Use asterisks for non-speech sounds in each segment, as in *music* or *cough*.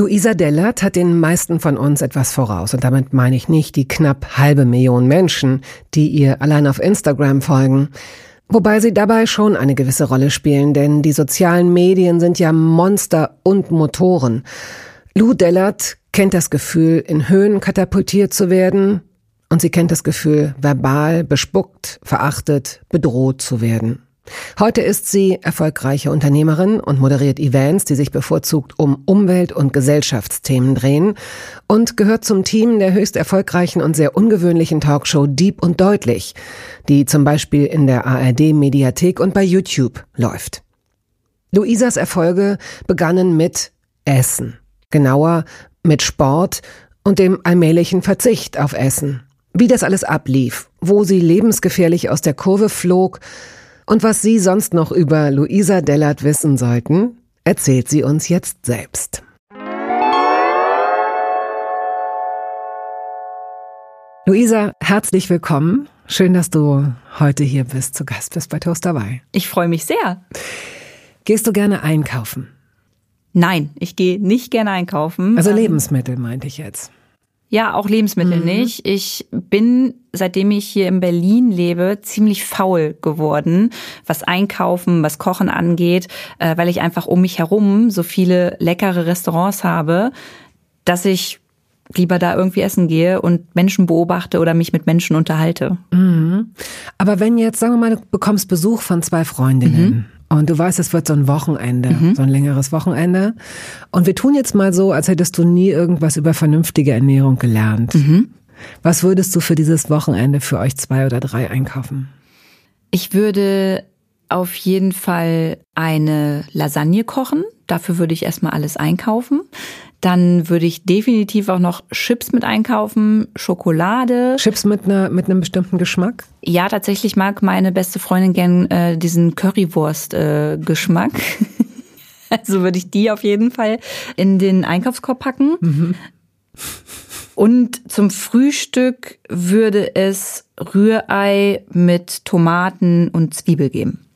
Luisa Dellert hat den meisten von uns etwas voraus. Und damit meine ich nicht die knapp halbe Million Menschen, die ihr allein auf Instagram folgen. Wobei sie dabei schon eine gewisse Rolle spielen, denn die sozialen Medien sind ja Monster und Motoren. Lou Dellert kennt das Gefühl, in Höhen katapultiert zu werden, und sie kennt das Gefühl, verbal bespuckt, verachtet, bedroht zu werden. Heute ist sie erfolgreiche Unternehmerin und moderiert Events, die sich bevorzugt um Umwelt- und Gesellschaftsthemen drehen und gehört zum Team der höchst erfolgreichen und sehr ungewöhnlichen Talkshow Deep und Deutlich, die zum Beispiel in der ARD Mediathek und bei YouTube läuft. Luisas Erfolge begannen mit Essen, genauer mit Sport und dem allmählichen Verzicht auf Essen. Wie das alles ablief, wo sie lebensgefährlich aus der Kurve flog, und was Sie sonst noch über Luisa Dellert wissen sollten, erzählt sie uns jetzt selbst. Luisa, herzlich willkommen. Schön, dass du heute hier bist, zu Gast bist bei Toast dabei. Ich freue mich sehr. Gehst du gerne einkaufen? Nein, ich gehe nicht gerne einkaufen. Also ähm, Lebensmittel meinte ich jetzt. Ja, auch Lebensmittel mhm. nicht. Ich bin, seitdem ich hier in Berlin lebe, ziemlich faul geworden, was Einkaufen, was Kochen angeht, äh, weil ich einfach um mich herum so viele leckere Restaurants habe, dass ich lieber da irgendwie essen gehe und Menschen beobachte oder mich mit Menschen unterhalte. Mhm. Aber wenn jetzt, sagen wir mal, du bekommst Besuch von zwei Freundinnen mhm. Und du weißt, es wird so ein Wochenende, mhm. so ein längeres Wochenende. Und wir tun jetzt mal so, als hättest du nie irgendwas über vernünftige Ernährung gelernt. Mhm. Was würdest du für dieses Wochenende für euch zwei oder drei einkaufen? Ich würde auf jeden Fall eine Lasagne kochen. Dafür würde ich erstmal alles einkaufen. Dann würde ich definitiv auch noch Chips mit einkaufen, Schokolade. Chips mit, einer, mit einem bestimmten Geschmack? Ja, tatsächlich mag meine beste Freundin gern äh, diesen Currywurst-Geschmack. Äh, *laughs* also würde ich die auf jeden Fall in den Einkaufskorb packen. Mhm. Und zum Frühstück würde es Rührei mit Tomaten und Zwiebel geben.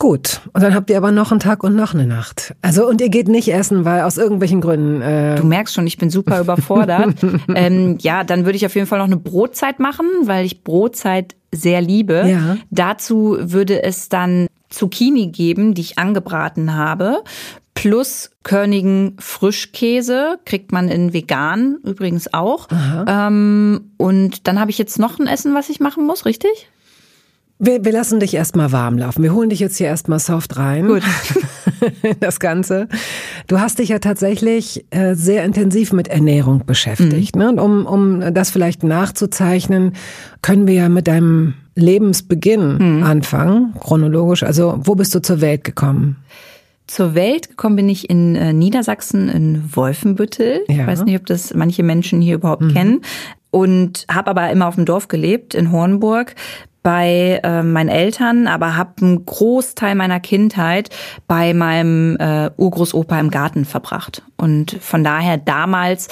Gut, und dann habt ihr aber noch einen Tag und noch eine Nacht. Also und ihr geht nicht essen, weil aus irgendwelchen Gründen. Äh du merkst schon, ich bin super *laughs* überfordert. ähm, ja, dann würde ich auf jeden Fall noch eine Brotzeit machen, weil ich Brotzeit sehr liebe. Ja. Dazu würde es dann Zucchini geben, die ich angebraten habe, plus körnigen Frischkäse, kriegt man in vegan übrigens auch. Ähm, und dann habe ich jetzt noch ein Essen, was ich machen muss, richtig? Wir, wir lassen dich erstmal warm laufen. Wir holen dich jetzt hier erstmal soft rein. Gut. *laughs* das Ganze. Du hast dich ja tatsächlich äh, sehr intensiv mit Ernährung beschäftigt. Mhm. Ne? Und um, um das vielleicht nachzuzeichnen, können wir ja mit deinem Lebensbeginn mhm. anfangen, chronologisch. Also, wo bist du zur Welt gekommen? Zur Welt gekommen bin ich in äh, Niedersachsen in Wolfenbüttel. Ja. Ich weiß nicht, ob das manche Menschen hier überhaupt mhm. kennen und habe aber immer auf dem Dorf gelebt in Hornburg bei äh, meinen Eltern, aber habe einen Großteil meiner Kindheit bei meinem äh, Urgroßopa im Garten verbracht. Und von daher damals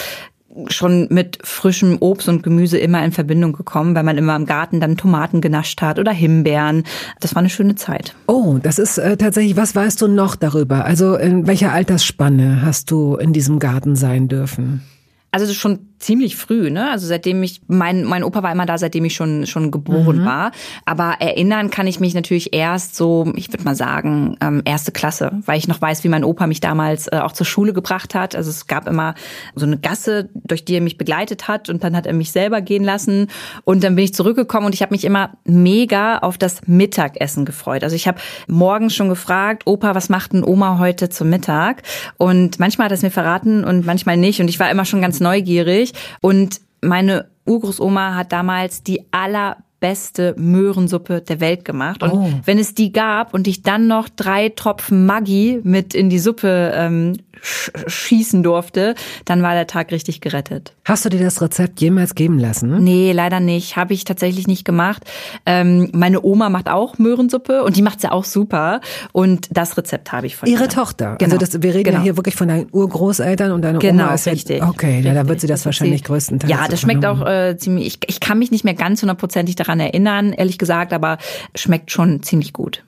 schon mit frischem Obst und Gemüse immer in Verbindung gekommen, weil man immer im Garten dann Tomaten genascht hat oder Himbeeren. Das war eine schöne Zeit. Oh, das ist äh, tatsächlich, was weißt du noch darüber? Also in welcher Altersspanne hast du in diesem Garten sein dürfen? Also schon ziemlich früh, ne? Also seitdem ich, mein, mein Opa war immer da, seitdem ich schon, schon geboren mhm. war. Aber erinnern kann ich mich natürlich erst so, ich würde mal sagen, ähm, erste Klasse, weil ich noch weiß, wie mein Opa mich damals äh, auch zur Schule gebracht hat. Also es gab immer so eine Gasse, durch die er mich begleitet hat und dann hat er mich selber gehen lassen. Und dann bin ich zurückgekommen und ich habe mich immer mega auf das Mittagessen gefreut. Also ich habe morgens schon gefragt, Opa, was macht denn Oma heute zum Mittag? Und manchmal hat er es mir verraten und manchmal nicht. Und ich war immer schon ganz neugierig ich. Und meine Urgroßoma hat damals die allerbeste Möhrensuppe der Welt gemacht. Und oh. wenn es die gab und ich dann noch drei Tropfen Maggi mit in die Suppe ähm, schießen durfte, dann war der Tag richtig gerettet. Hast du dir das Rezept jemals geben lassen? Nee, leider nicht. Habe ich tatsächlich nicht gemacht. Ähm, meine Oma macht auch Möhrensuppe und die macht sie auch super. Und das Rezept habe ich von Ihre ihr. Tochter. Also genau. Also das, wir reden genau. ja hier wirklich von deinen Urgroßeltern und deine genau, Oma ist richtig. Ja, okay, richtig. Ja, da wird sie das wahrscheinlich größtenteils. Ja, das schmeckt auch äh, ziemlich. Ich, ich kann mich nicht mehr ganz hundertprozentig daran erinnern, ehrlich gesagt, aber schmeckt schon ziemlich gut.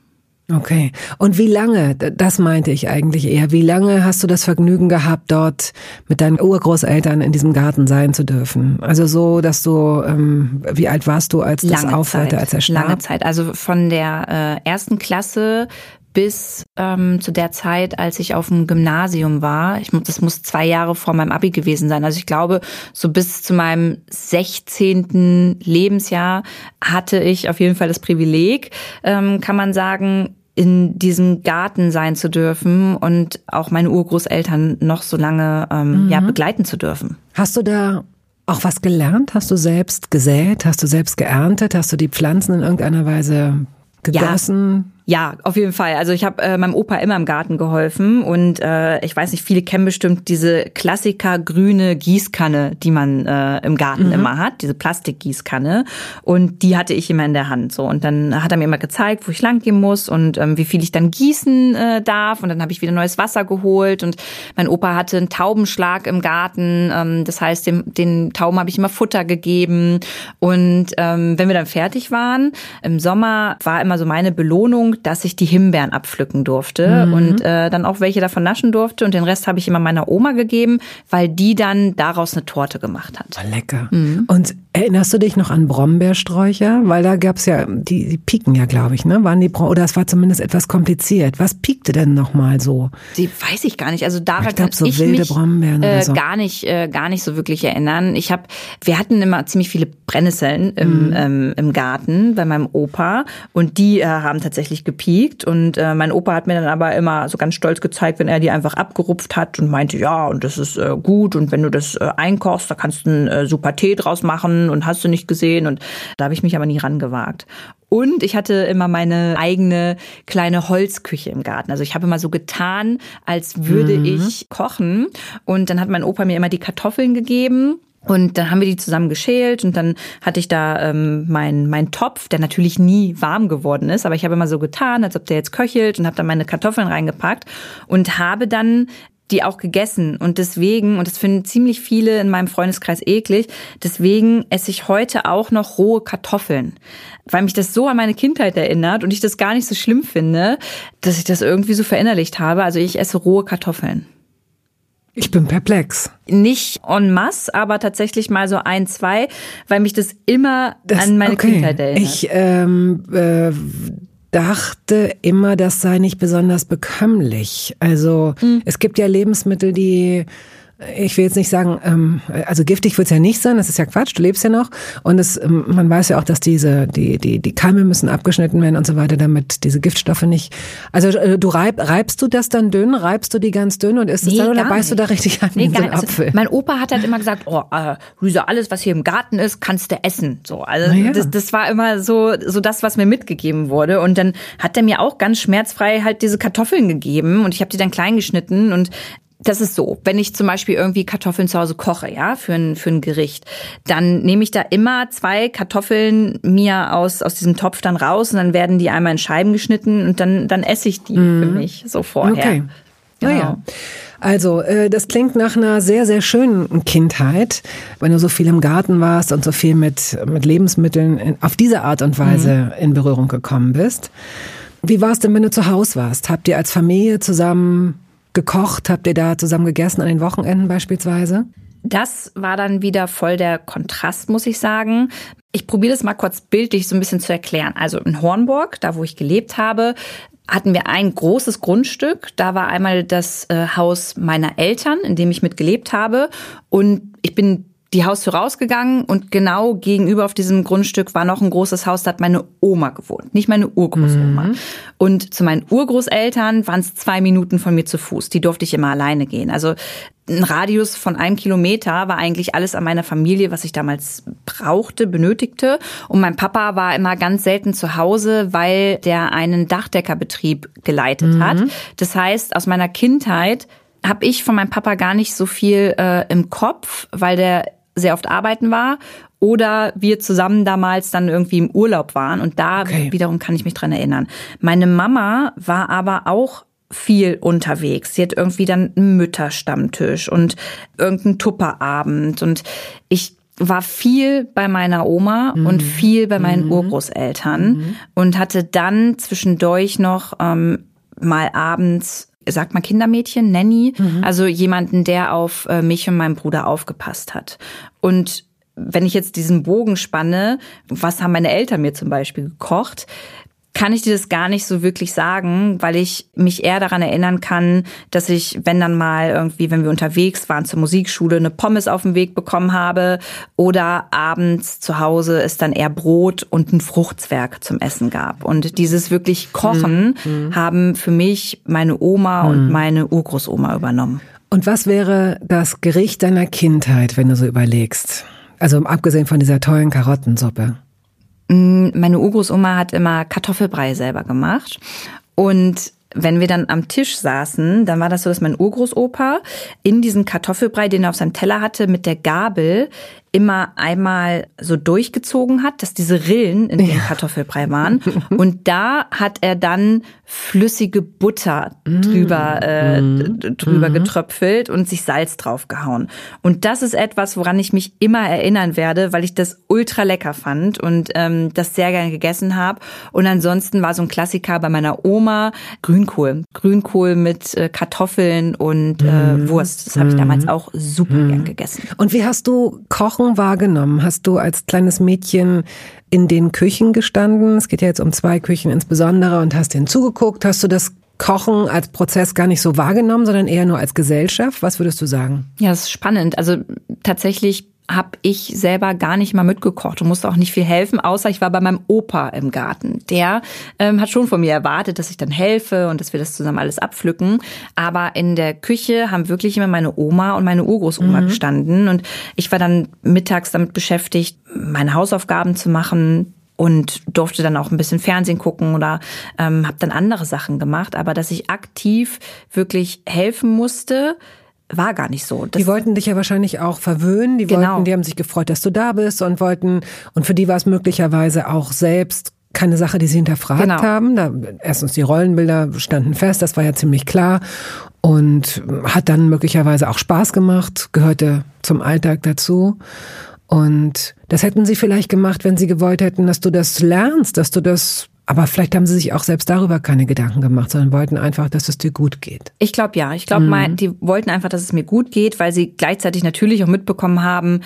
Okay. Und wie lange, das meinte ich eigentlich eher, wie lange hast du das Vergnügen gehabt, dort mit deinen Urgroßeltern in diesem Garten sein zu dürfen? Also so, dass du, ähm, wie alt warst du, als das aufhörte, als er starb? Lange Zeit. Also von der äh, ersten Klasse bis ähm, zu der Zeit, als ich auf dem Gymnasium war. Ich, das muss zwei Jahre vor meinem Abi gewesen sein. Also ich glaube, so bis zu meinem 16. Lebensjahr hatte ich auf jeden Fall das Privileg, ähm, kann man sagen, in diesem Garten sein zu dürfen und auch meine Urgroßeltern noch so lange ähm, mhm. ja, begleiten zu dürfen. Hast du da auch was gelernt? Hast du selbst gesät? Hast du selbst geerntet? Hast du die Pflanzen in irgendeiner Weise gegossen? Ja. Ja, auf jeden Fall. Also ich habe äh, meinem Opa immer im Garten geholfen und äh, ich weiß nicht, viele kennen bestimmt diese Klassiker grüne Gießkanne, die man äh, im Garten mhm. immer hat, diese Plastikgießkanne und die hatte ich immer in der Hand so und dann hat er mir immer gezeigt, wo ich lang gehen muss und ähm, wie viel ich dann gießen äh, darf und dann habe ich wieder neues Wasser geholt und mein Opa hatte einen Taubenschlag im Garten, ähm, das heißt dem, den Tauben habe ich immer Futter gegeben und ähm, wenn wir dann fertig waren im Sommer war immer so meine Belohnung dass ich die Himbeeren abpflücken durfte mhm. und äh, dann auch welche davon naschen durfte und den Rest habe ich immer meiner Oma gegeben, weil die dann daraus eine Torte gemacht hat. Oh, lecker. Mhm. Und erinnerst du dich noch an Brombeersträucher? Weil da gab's ja, die, die pieken ja, glaube ich, ne? Waren die oder es war zumindest etwas kompliziert. Was piekte denn nochmal so? Die weiß ich gar nicht. Also daran ich glaub, kann so ich wilde mich Brombeeren äh, so. gar nicht, äh, gar nicht so wirklich erinnern. Ich habe, wir hatten immer ziemlich viele Brennnesseln im, mhm. ähm, im Garten bei meinem Opa und die äh, haben tatsächlich gepiekt und äh, mein Opa hat mir dann aber immer so ganz stolz gezeigt, wenn er die einfach abgerupft hat und meinte, ja, und das ist äh, gut und wenn du das äh, einkochst, da kannst du einen äh, super Tee draus machen und hast du nicht gesehen und da habe ich mich aber nie rangewagt. Und ich hatte immer meine eigene kleine Holzküche im Garten. Also ich habe immer so getan, als würde mhm. ich kochen. Und dann hat mein Opa mir immer die Kartoffeln gegeben und dann haben wir die zusammen geschält und dann hatte ich da ähm, mein, mein Topf, der natürlich nie warm geworden ist, aber ich habe immer so getan, als ob der jetzt köchelt und habe dann meine Kartoffeln reingepackt und habe dann die auch gegessen. Und deswegen, und das finden ziemlich viele in meinem Freundeskreis eklig, deswegen esse ich heute auch noch rohe Kartoffeln. Weil mich das so an meine Kindheit erinnert und ich das gar nicht so schlimm finde, dass ich das irgendwie so verinnerlicht habe. Also ich esse rohe Kartoffeln. Ich bin perplex. Nicht en masse, aber tatsächlich mal so ein, zwei, weil mich das immer das, an meine okay. Kindheit erinnert. Ich ähm, äh, dachte immer, das sei nicht besonders bekömmlich. Also mhm. es gibt ja Lebensmittel, die ich will jetzt nicht sagen, ähm, also giftig wird es ja nicht sein, das ist ja Quatsch, du lebst ja noch. Und es, ähm, man weiß ja auch, dass diese, die, die, die Keime müssen abgeschnitten werden und so weiter, damit diese Giftstoffe nicht. Also äh, du reib, reibst du das dann dünn, reibst du die ganz dünn und isst nee, es dann oder beißt du da richtig an nee, so einen also, Apfel? mein Opa hat halt immer gesagt, oh, äh, Lüse, alles, was hier im Garten ist, kannst du essen. So, also ja. das, das war immer so, so das, was mir mitgegeben wurde. Und dann hat er mir auch ganz schmerzfrei halt diese Kartoffeln gegeben und ich habe die dann klein geschnitten und das ist so, wenn ich zum Beispiel irgendwie Kartoffeln zu Hause koche, ja, für ein, für ein Gericht, dann nehme ich da immer zwei Kartoffeln mir aus, aus diesem Topf dann raus und dann werden die einmal in Scheiben geschnitten und dann, dann esse ich die mhm. für mich so vorher. Okay. Genau. Ja, ja. Also, äh, das klingt nach einer sehr, sehr schönen Kindheit, wenn du so viel im Garten warst und so viel mit, mit Lebensmitteln in, auf diese Art und Weise mhm. in Berührung gekommen bist. Wie war es denn, wenn du zu Hause warst? Habt ihr als Familie zusammen gekocht? Habt ihr da zusammen gegessen an den Wochenenden beispielsweise? Das war dann wieder voll der Kontrast, muss ich sagen. Ich probiere das mal kurz bildlich so ein bisschen zu erklären. Also in Hornburg, da wo ich gelebt habe, hatten wir ein großes Grundstück. Da war einmal das äh, Haus meiner Eltern, in dem ich mitgelebt habe. Und ich bin die Haustür rausgegangen und genau gegenüber auf diesem Grundstück war noch ein großes Haus, da hat meine Oma gewohnt, nicht meine Urgroßoma. Mhm. Und zu meinen Urgroßeltern waren es zwei Minuten von mir zu Fuß. Die durfte ich immer alleine gehen. Also ein Radius von einem Kilometer war eigentlich alles an meiner Familie, was ich damals brauchte, benötigte. Und mein Papa war immer ganz selten zu Hause, weil der einen Dachdeckerbetrieb geleitet mhm. hat. Das heißt, aus meiner Kindheit habe ich von meinem Papa gar nicht so viel äh, im Kopf, weil der sehr oft arbeiten war oder wir zusammen damals dann irgendwie im Urlaub waren und da okay. wiederum kann ich mich dran erinnern. Meine Mama war aber auch viel unterwegs. Sie hat irgendwie dann einen Mütterstammtisch und irgendeinen Tupperabend und ich war viel bei meiner Oma mhm. und viel bei meinen mhm. Urgroßeltern mhm. und hatte dann zwischendurch noch ähm, mal abends sagt man Kindermädchen, Nanny, mhm. also jemanden, der auf äh, mich und meinen Bruder aufgepasst hat. Und wenn ich jetzt diesen Bogen spanne, was haben meine Eltern mir zum Beispiel gekocht? Kann ich dir das gar nicht so wirklich sagen, weil ich mich eher daran erinnern kann, dass ich, wenn dann mal irgendwie, wenn wir unterwegs waren zur Musikschule, eine Pommes auf dem Weg bekommen habe oder abends zu Hause es dann eher Brot und ein Fruchtzwerg zum Essen gab. Und dieses wirklich Kochen mhm. haben für mich meine Oma mhm. und meine Urgroßoma übernommen. Und was wäre das Gericht deiner Kindheit, wenn du so überlegst? Also abgesehen von dieser tollen Karottensuppe. Mm, meine Urgroßoma hat immer Kartoffelbrei selber gemacht. Und wenn wir dann am Tisch saßen, dann war das so, dass mein Urgroßopa in diesen Kartoffelbrei, den er auf seinem Teller hatte, mit der Gabel immer einmal so durchgezogen hat, dass diese Rillen in dem. Kartoffelbrei waren. *laughs* Und da hat er dann flüssige Butter drüber, mm. äh, mm. drüber mm. getröpfelt und sich Salz draufgehauen. Und das ist etwas, woran ich mich immer erinnern werde, weil ich das ultra lecker fand und ähm, das sehr gerne gegessen habe. Und ansonsten war so ein Klassiker bei meiner Oma Grünkohl. Grünkohl mit äh, Kartoffeln und äh. Wurst. Das habe ich damals auch super gern gegessen. Und wie hast du Kochen Kochen wahrgenommen? Hast du als kleines Mädchen in den Küchen gestanden? Es geht ja jetzt um zwei Küchen insbesondere und hast denen. Hast du das Kochen als Prozess gar nicht so wahrgenommen, sondern eher nur als Gesellschaft? Was würdest du sagen? Ja, das ist spannend. Also tatsächlich habe ich selber gar nicht mal mitgekocht und musste auch nicht viel helfen, außer ich war bei meinem Opa im Garten. Der ähm, hat schon von mir erwartet, dass ich dann helfe und dass wir das zusammen alles abpflücken. Aber in der Küche haben wirklich immer meine Oma und meine Urgroßoma mhm. gestanden und ich war dann mittags damit beschäftigt, meine Hausaufgaben zu machen, und durfte dann auch ein bisschen Fernsehen gucken oder ähm, habe dann andere Sachen gemacht. Aber dass ich aktiv wirklich helfen musste, war gar nicht so. Das die wollten dich ja wahrscheinlich auch verwöhnen. Die genau. wollten, die haben sich gefreut, dass du da bist und wollten, und für die war es möglicherweise auch selbst keine Sache, die sie hinterfragt genau. haben. Da, erstens die Rollenbilder standen fest, das war ja ziemlich klar und hat dann möglicherweise auch Spaß gemacht, gehörte zum Alltag dazu. Und das hätten sie vielleicht gemacht, wenn sie gewollt hätten, dass du das lernst, dass du das aber vielleicht haben sie sich auch selbst darüber keine Gedanken gemacht, sondern wollten einfach, dass es dir gut geht. Ich glaube ja. Ich glaube, mhm. die wollten einfach, dass es mir gut geht, weil sie gleichzeitig natürlich auch mitbekommen haben,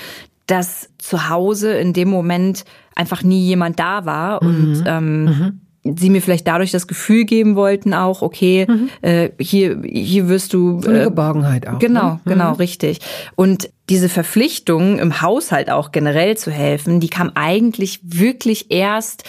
dass zu Hause in dem Moment einfach nie jemand da war mhm. und ähm, mhm. sie mir vielleicht dadurch das Gefühl geben wollten auch, okay, mhm. äh, hier hier wirst du so eine äh, Geborgenheit auch. Genau, ne? genau, mhm. richtig. Und diese Verpflichtung im Haushalt auch generell zu helfen, die kam eigentlich wirklich erst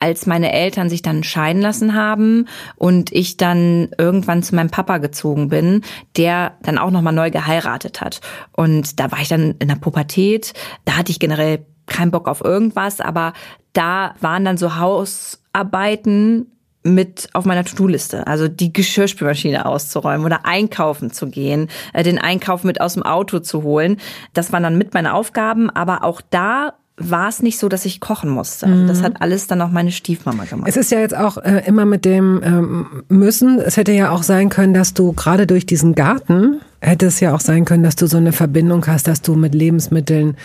als meine Eltern sich dann scheiden lassen haben und ich dann irgendwann zu meinem Papa gezogen bin, der dann auch nochmal neu geheiratet hat. Und da war ich dann in der Pubertät, da hatte ich generell keinen Bock auf irgendwas, aber da waren dann so Hausarbeiten mit auf meiner To-Do-Liste, also die Geschirrspülmaschine auszuräumen oder einkaufen zu gehen, äh, den Einkauf mit aus dem Auto zu holen. Das waren dann mit meine Aufgaben, aber auch da war es nicht so, dass ich kochen musste. Also das mhm. hat alles dann auch meine Stiefmama gemacht. Es ist ja jetzt auch äh, immer mit dem ähm, müssen. Es hätte ja auch sein können, dass du gerade durch diesen Garten hätte es ja auch sein können, dass du so eine Verbindung hast, dass du mit Lebensmitteln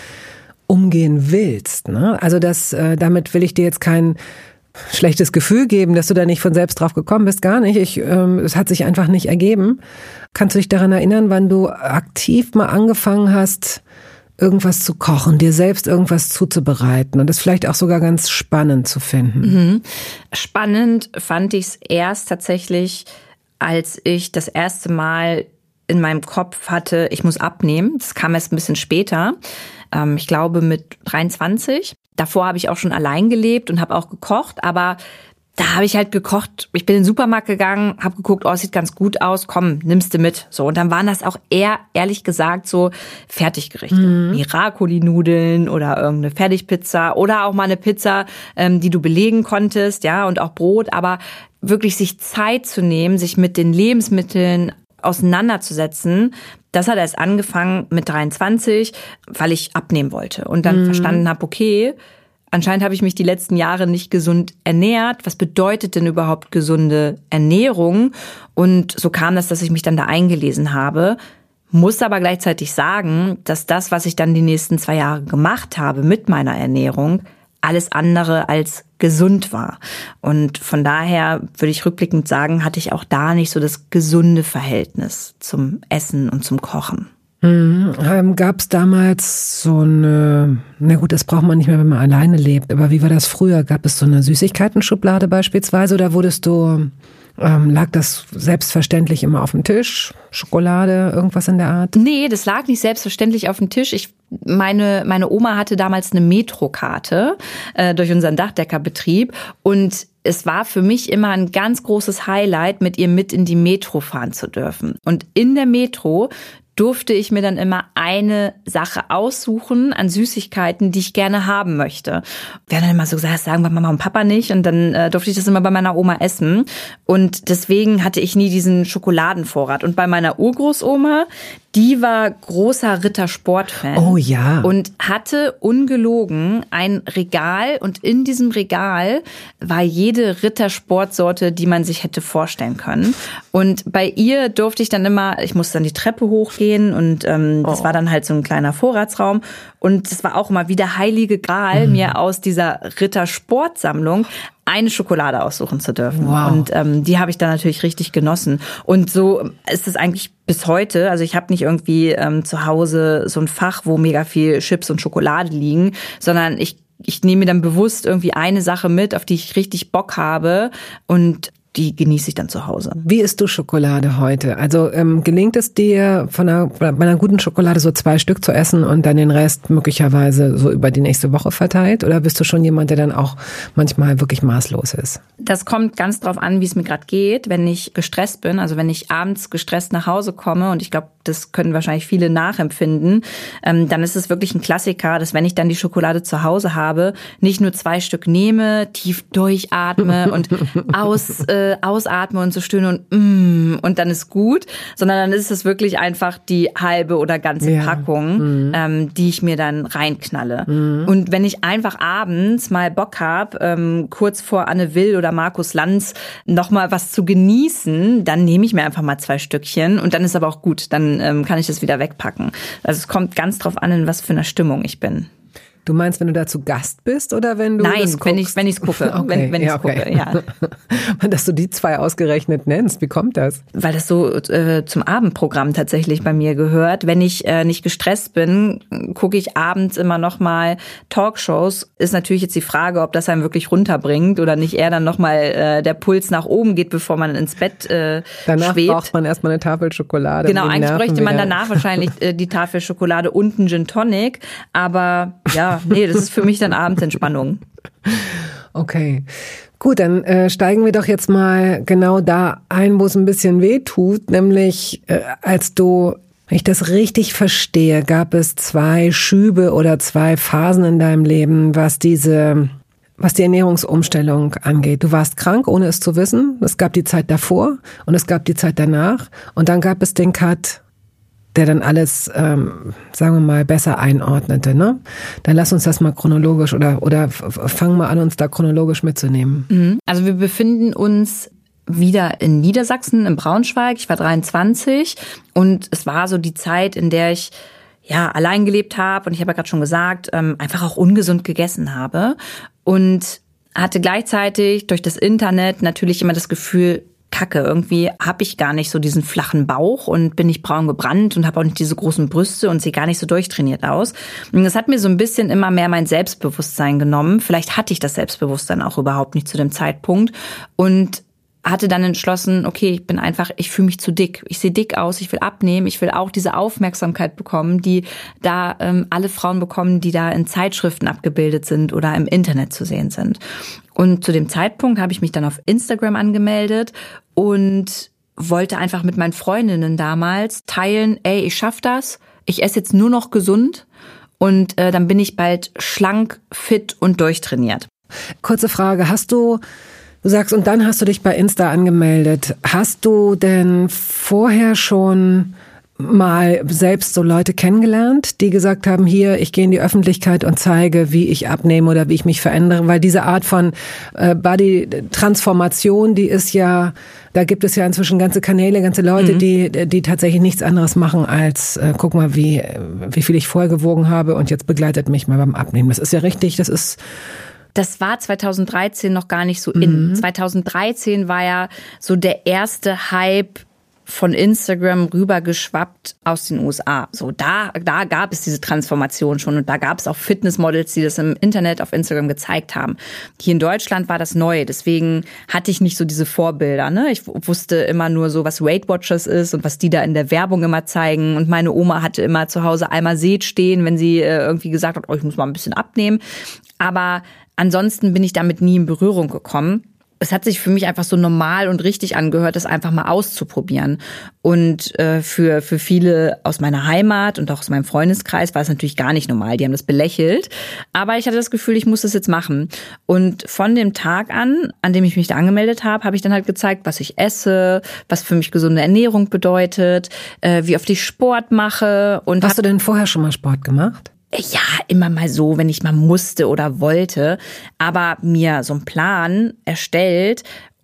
umgehen willst. Ne? Also das, äh, damit will ich dir jetzt kein schlechtes Gefühl geben, dass du da nicht von selbst drauf gekommen bist, gar nicht. Ich, ähm, es hat sich einfach nicht ergeben. Kannst du dich daran erinnern, wann du aktiv mal angefangen hast, irgendwas zu kochen, dir selbst irgendwas zuzubereiten und das vielleicht auch sogar ganz spannend zu finden. Mhm. Spannend fand ich es erst tatsächlich, als ich das erste Mal in meinem Kopf hatte, ich muss abnehmen. Das kam erst ein bisschen später. Ähm, ich glaube mit 23. Davor habe ich auch schon allein gelebt und habe auch gekocht, aber da habe ich halt gekocht. Ich bin in den Supermarkt gegangen, habe geguckt, oh, sieht ganz gut aus, komm, nimmst du mit. So und dann waren das auch eher ehrlich gesagt so Fertiggerichte, mhm. Miracoli-Nudeln oder irgendeine Fertigpizza oder auch mal eine Pizza, ähm, die du belegen konntest, ja und auch Brot. Aber wirklich sich Zeit zu nehmen, sich mit den Lebensmitteln auseinanderzusetzen, das hat erst angefangen mit 23, weil ich abnehmen wollte und dann mhm. verstanden habe, okay, anscheinend habe ich mich die letzten Jahre nicht gesund ernährt. Was bedeutet denn überhaupt gesunde Ernährung? Und so kam das, dass ich mich dann da eingelesen habe. Muss aber gleichzeitig sagen, dass das, was ich dann die nächsten zwei Jahre gemacht habe mit meiner Ernährung, alles andere als gesund war. Und von daher würde ich rückblickend sagen, hatte ich auch da nicht so das gesunde Verhältnis zum Essen und zum Kochen. Mhm. Ähm, Gab es damals so eine, na gut, das braucht man nicht mehr, wenn man alleine lebt, aber wie war das früher? Gab es so eine Süßigkeiten-Schublade beispielsweise oder wurdest du ähm, lag das selbstverständlich immer auf dem Tisch? Schokolade, irgendwas in der Art? Nee, das lag nicht selbstverständlich auf dem Tisch. Ich, meine, meine Oma hatte damals eine Metrokarte äh, durch unseren Dachdeckerbetrieb und es war für mich immer ein ganz großes Highlight, mit ihr mit in die Metro fahren zu dürfen. Und in der Metro durfte ich mir dann immer eine Sache aussuchen an Süßigkeiten, die ich gerne haben möchte. Wir haben dann immer so gesagt, das sagen wir Mama und Papa nicht und dann äh, durfte ich das immer bei meiner Oma essen und deswegen hatte ich nie diesen Schokoladenvorrat und bei meiner Urgroßoma, die war großer Rittersport-Fan. Oh ja. Und hatte ungelogen ein Regal und in diesem Regal war jede Rittersportsorte, die man sich hätte vorstellen können. Und bei ihr durfte ich dann immer, ich musste dann die Treppe hochgehen und ähm, das oh. war dann halt so ein kleiner Vorratsraum. Und es war auch immer wieder heilige Gral, mhm. mir aus dieser Rittersportsammlung eine Schokolade aussuchen zu dürfen. Wow. Und ähm, die habe ich dann natürlich richtig genossen. Und so ist es eigentlich bis heute. Also ich habe nicht irgendwie ähm, zu Hause so ein Fach, wo mega viel Chips und Schokolade liegen, sondern ich ich nehme mir dann bewusst irgendwie eine Sache mit, auf die ich richtig Bock habe und die genieße ich dann zu Hause. Wie isst du Schokolade heute? Also ähm, gelingt es dir, von einer, bei einer guten Schokolade so zwei Stück zu essen und dann den Rest möglicherweise so über die nächste Woche verteilt? Oder bist du schon jemand, der dann auch manchmal wirklich maßlos ist? Das kommt ganz drauf an, wie es mir gerade geht. Wenn ich gestresst bin, also wenn ich abends gestresst nach Hause komme, und ich glaube, das können wahrscheinlich viele nachempfinden, ähm, dann ist es wirklich ein Klassiker, dass wenn ich dann die Schokolade zu Hause habe, nicht nur zwei Stück nehme, tief durchatme *laughs* und aus... Äh, ausatme und so stöhne und mm, und dann ist gut, sondern dann ist es wirklich einfach die halbe oder ganze ja. Packung, mhm. ähm, die ich mir dann reinknalle. Mhm. Und wenn ich einfach abends mal Bock habe, ähm, kurz vor Anne Will oder Markus Lanz noch mal was zu genießen, dann nehme ich mir einfach mal zwei Stückchen und dann ist aber auch gut, dann ähm, kann ich das wieder wegpacken. Also es kommt ganz drauf an, in was für einer Stimmung ich bin. Du meinst, wenn du da zu Gast bist oder wenn du Nein, das wenn ich wenn ich gucke, *laughs* okay, wenn, wenn ja, ich okay. gucke, ja. *laughs* Dass du die zwei ausgerechnet nennst, wie kommt das? Weil das so äh, zum Abendprogramm tatsächlich bei mir gehört. Wenn ich äh, nicht gestresst bin, gucke ich abends immer noch mal Talkshows. Ist natürlich jetzt die Frage, ob das einem wirklich runterbringt oder nicht eher dann noch mal äh, der Puls nach oben geht, bevor man ins Bett äh, Danach schwebt. braucht man erstmal eine Tafel Schokolade. Genau, eigentlich bräuchte man danach wahrscheinlich äh, die Tafel Schokolade und einen Gin Tonic, aber ja, nee, das ist für mich dann Abendsentspannung. Okay. Gut, dann äh, steigen wir doch jetzt mal genau da ein, wo es ein bisschen weh tut, nämlich äh, als du, wenn ich das richtig verstehe, gab es zwei Schübe oder zwei Phasen in deinem Leben, was diese was die Ernährungsumstellung angeht. Du warst krank, ohne es zu wissen. Es gab die Zeit davor und es gab die Zeit danach. Und dann gab es den Cut, der dann alles, ähm, sagen wir mal, besser einordnete. Ne? Dann lass uns das mal chronologisch oder, oder fangen mal an, uns da chronologisch mitzunehmen. Mhm. Also wir befinden uns wieder in Niedersachsen, in Braunschweig. Ich war 23 und es war so die Zeit, in der ich ja allein gelebt habe und ich habe ja gerade schon gesagt, ähm, einfach auch ungesund gegessen habe und hatte gleichzeitig durch das Internet natürlich immer das Gefühl, Kacke. Irgendwie habe ich gar nicht so diesen flachen Bauch und bin nicht braun gebrannt und habe auch nicht diese großen Brüste und sehe gar nicht so durchtrainiert aus. Und das hat mir so ein bisschen immer mehr mein Selbstbewusstsein genommen. Vielleicht hatte ich das Selbstbewusstsein auch überhaupt nicht zu dem Zeitpunkt. Und hatte dann entschlossen, okay, ich bin einfach, ich fühle mich zu dick. Ich sehe dick aus, ich will abnehmen, ich will auch diese Aufmerksamkeit bekommen, die da ähm, alle Frauen bekommen, die da in Zeitschriften abgebildet sind oder im Internet zu sehen sind. Und zu dem Zeitpunkt habe ich mich dann auf Instagram angemeldet und wollte einfach mit meinen Freundinnen damals teilen, ey, ich schaff das, ich esse jetzt nur noch gesund und äh, dann bin ich bald schlank, fit und durchtrainiert. Kurze Frage, hast du Du sagst, und dann hast du dich bei Insta angemeldet. Hast du denn vorher schon mal selbst so Leute kennengelernt, die gesagt haben, hier, ich gehe in die Öffentlichkeit und zeige, wie ich abnehme oder wie ich mich verändere, weil diese Art von äh, Body-Transformation, die ist ja, da gibt es ja inzwischen ganze Kanäle, ganze Leute, mhm. die, die tatsächlich nichts anderes machen als, äh, guck mal, wie, wie viel ich vorher gewogen habe und jetzt begleitet mich mal beim Abnehmen. Das ist ja richtig, das ist das war 2013 noch gar nicht so in. Mhm. 2013 war ja so der erste Hype von Instagram rübergeschwappt aus den USA. So, da, da gab es diese Transformation schon und da gab es auch Fitnessmodels, die das im Internet auf Instagram gezeigt haben. Hier in Deutschland war das neu, deswegen hatte ich nicht so diese Vorbilder. Ne? Ich wusste immer nur so, was Weight Watchers ist und was die da in der Werbung immer zeigen. Und meine Oma hatte immer zu Hause einmal Seht stehen, wenn sie äh, irgendwie gesagt hat, oh, ich muss mal ein bisschen abnehmen. Aber ansonsten bin ich damit nie in Berührung gekommen es hat sich für mich einfach so normal und richtig angehört, das einfach mal auszuprobieren. Und äh, für, für viele aus meiner Heimat und auch aus meinem Freundeskreis war es natürlich gar nicht normal. Die haben das belächelt. Aber ich hatte das Gefühl, ich muss das jetzt machen. Und von dem Tag an, an dem ich mich da angemeldet habe, habe ich dann halt gezeigt, was ich esse, was für mich gesunde Ernährung bedeutet, äh, wie oft ich Sport mache. Und Hast du denn vorher schon mal Sport gemacht? Ja, immer mal so, wenn ich mal musste oder wollte, aber mir so einen Plan erstellt,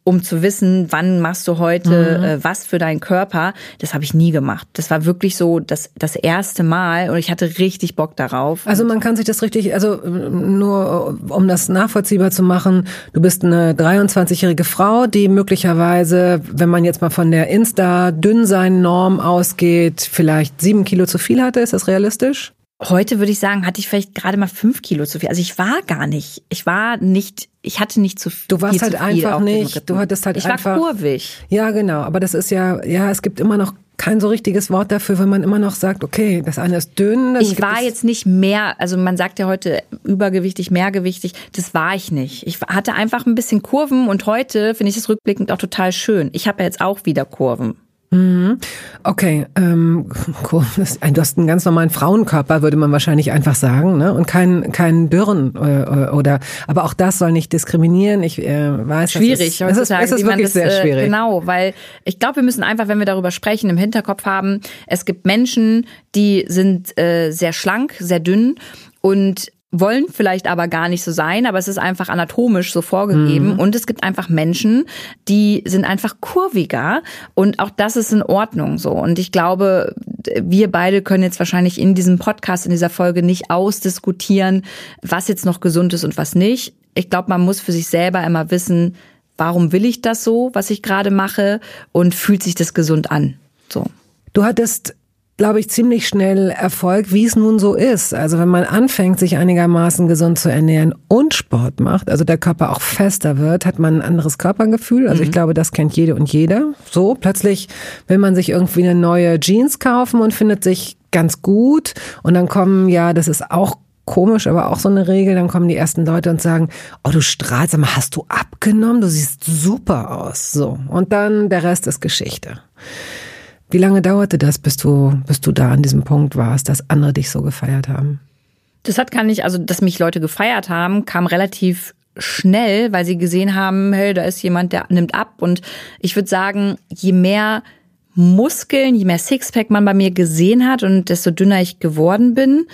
um zu wissen, wann machst du heute mhm. äh, was für deinen Körper, das habe ich nie gemacht. Das war wirklich so das, das erste Mal und ich hatte richtig Bock darauf. Also man kann sich das richtig, also nur um das nachvollziehbar zu machen, du bist eine 23-jährige Frau, die möglicherweise, wenn man jetzt mal von der Insta-Dünnsein-Norm ausgeht, vielleicht sieben Kilo zu viel hatte. Ist das realistisch? Heute würde ich sagen, hatte ich vielleicht gerade mal fünf Kilo zu viel. Also ich war gar nicht, ich war nicht, ich hatte nicht zu viel. Du warst halt einfach nicht, du hattest halt ich einfach. Ich war kurvig. Ja, genau. Aber das ist ja, ja, es gibt immer noch kein so richtiges Wort dafür, wenn man immer noch sagt, okay, das eine ist dünn. ich war jetzt nicht mehr, also man sagt ja heute übergewichtig, mehrgewichtig. Das war ich nicht. Ich hatte einfach ein bisschen Kurven und heute finde ich es rückblickend auch total schön. Ich habe ja jetzt auch wieder Kurven. Mhm. Okay, ähm, cool. du hast einen ganz normalen Frauenkörper, würde man wahrscheinlich einfach sagen, ne? Und keinen keinen Dürren äh, oder. Aber auch das soll nicht diskriminieren. Ich äh, weiß, schwierig. Es ist, es ist wirklich das, sehr äh, schwierig. Genau, weil ich glaube, wir müssen einfach, wenn wir darüber sprechen, im Hinterkopf haben. Es gibt Menschen, die sind äh, sehr schlank, sehr dünn und wollen vielleicht aber gar nicht so sein, aber es ist einfach anatomisch so vorgegeben. Mhm. Und es gibt einfach Menschen, die sind einfach kurviger und auch das ist in Ordnung so. Und ich glaube, wir beide können jetzt wahrscheinlich in diesem Podcast, in dieser Folge nicht ausdiskutieren, was jetzt noch gesund ist und was nicht. Ich glaube, man muss für sich selber immer wissen, warum will ich das so, was ich gerade mache und fühlt sich das gesund an. So. Du hattest glaube ich, ziemlich schnell Erfolg, wie es nun so ist. Also wenn man anfängt, sich einigermaßen gesund zu ernähren und Sport macht, also der Körper auch fester wird, hat man ein anderes Körpergefühl. Also mhm. ich glaube, das kennt jede und jeder. So, plötzlich will man sich irgendwie eine neue Jeans kaufen und findet sich ganz gut. Und dann kommen, ja, das ist auch komisch, aber auch so eine Regel, dann kommen die ersten Leute und sagen, oh, du strahlst, aber hast du abgenommen? Du siehst super aus. So. Und dann der Rest ist Geschichte. Wie lange dauerte das, bis du, bis du da an diesem Punkt warst, dass andere dich so gefeiert haben? Das hat gar nicht, also dass mich Leute gefeiert haben, kam relativ schnell, weil sie gesehen haben, hey, da ist jemand, der nimmt ab. Und ich würde sagen, je mehr Muskeln, je mehr Sixpack man bei mir gesehen hat und desto dünner ich geworden bin,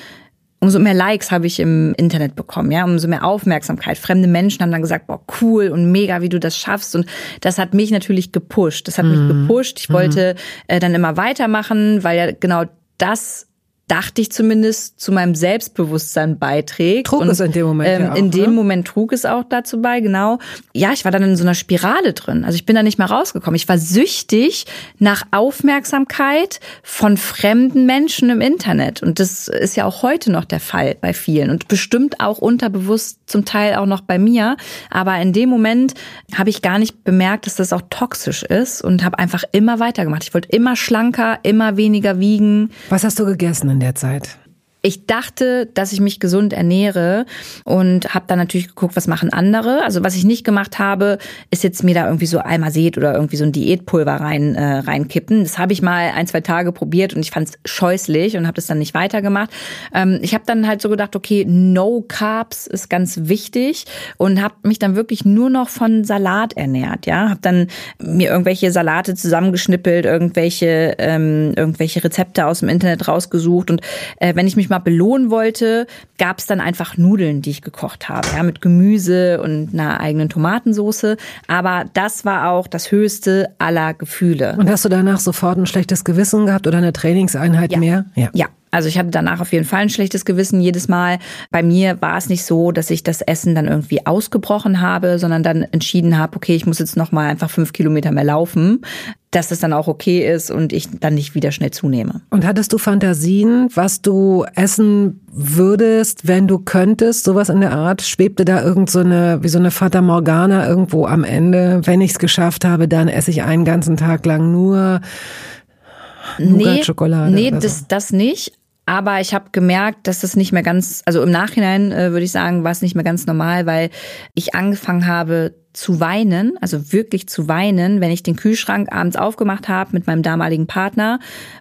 umso mehr Likes habe ich im Internet bekommen, ja, umso mehr Aufmerksamkeit. Fremde Menschen haben dann gesagt, boah, cool und mega, wie du das schaffst. Und das hat mich natürlich gepusht. Das hat mhm. mich gepusht. Ich mhm. wollte äh, dann immer weitermachen, weil ja genau das dachte ich zumindest, zu meinem Selbstbewusstsein beiträgt. Trug und, es in dem Moment ähm, ja auch, In dem oder? Moment trug es auch dazu bei, genau. Ja, ich war dann in so einer Spirale drin. Also ich bin da nicht mehr rausgekommen. Ich war süchtig nach Aufmerksamkeit von fremden Menschen im Internet. Und das ist ja auch heute noch der Fall bei vielen und bestimmt auch unterbewusst zum Teil auch noch bei mir. Aber in dem Moment habe ich gar nicht bemerkt, dass das auch toxisch ist und habe einfach immer weitergemacht. Ich wollte immer schlanker, immer weniger wiegen. Was hast du gegessen? In der Zeit? Ich dachte, dass ich mich gesund ernähre und habe dann natürlich geguckt, was machen andere. Also was ich nicht gemacht habe, ist jetzt mir da irgendwie so Almased oder irgendwie so ein Diätpulver rein äh, reinkippen. Das habe ich mal ein, zwei Tage probiert und ich fand es scheußlich und habe das dann nicht weitergemacht. Ähm, ich habe dann halt so gedacht, okay, No Carbs ist ganz wichtig und habe mich dann wirklich nur noch von Salat ernährt. Ja, habe dann mir irgendwelche Salate zusammengeschnippelt, irgendwelche ähm, irgendwelche Rezepte aus dem Internet rausgesucht und äh, wenn ich mich mal belohnen wollte, gab es dann einfach Nudeln, die ich gekocht habe, ja, mit Gemüse und einer eigenen Tomatensoße. Aber das war auch das höchste aller Gefühle. Und hast du danach sofort ein schlechtes Gewissen gehabt oder eine Trainingseinheit ja. mehr? Ja. ja. Also ich hatte danach auf jeden Fall ein schlechtes Gewissen jedes Mal. Bei mir war es nicht so, dass ich das Essen dann irgendwie ausgebrochen habe, sondern dann entschieden habe, okay, ich muss jetzt noch mal einfach fünf Kilometer mehr laufen, dass das dann auch okay ist und ich dann nicht wieder schnell zunehme. Und hattest du Fantasien, was du essen würdest, wenn du könntest, sowas in der Art? Schwebte da irgend so eine, wie so eine Fata Morgana irgendwo am Ende? Wenn ich es geschafft habe, dann esse ich einen ganzen Tag lang nur. Nee, nee das, das nicht. Aber ich habe gemerkt, dass das nicht mehr ganz, also im Nachhinein äh, würde ich sagen, war es nicht mehr ganz normal, weil ich angefangen habe zu weinen, also wirklich zu weinen, wenn ich den Kühlschrank abends aufgemacht habe mit meinem damaligen Partner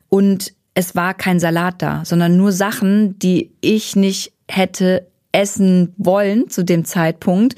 und es war kein Salat da, sondern nur Sachen, die ich nicht hätte essen wollen zu dem Zeitpunkt,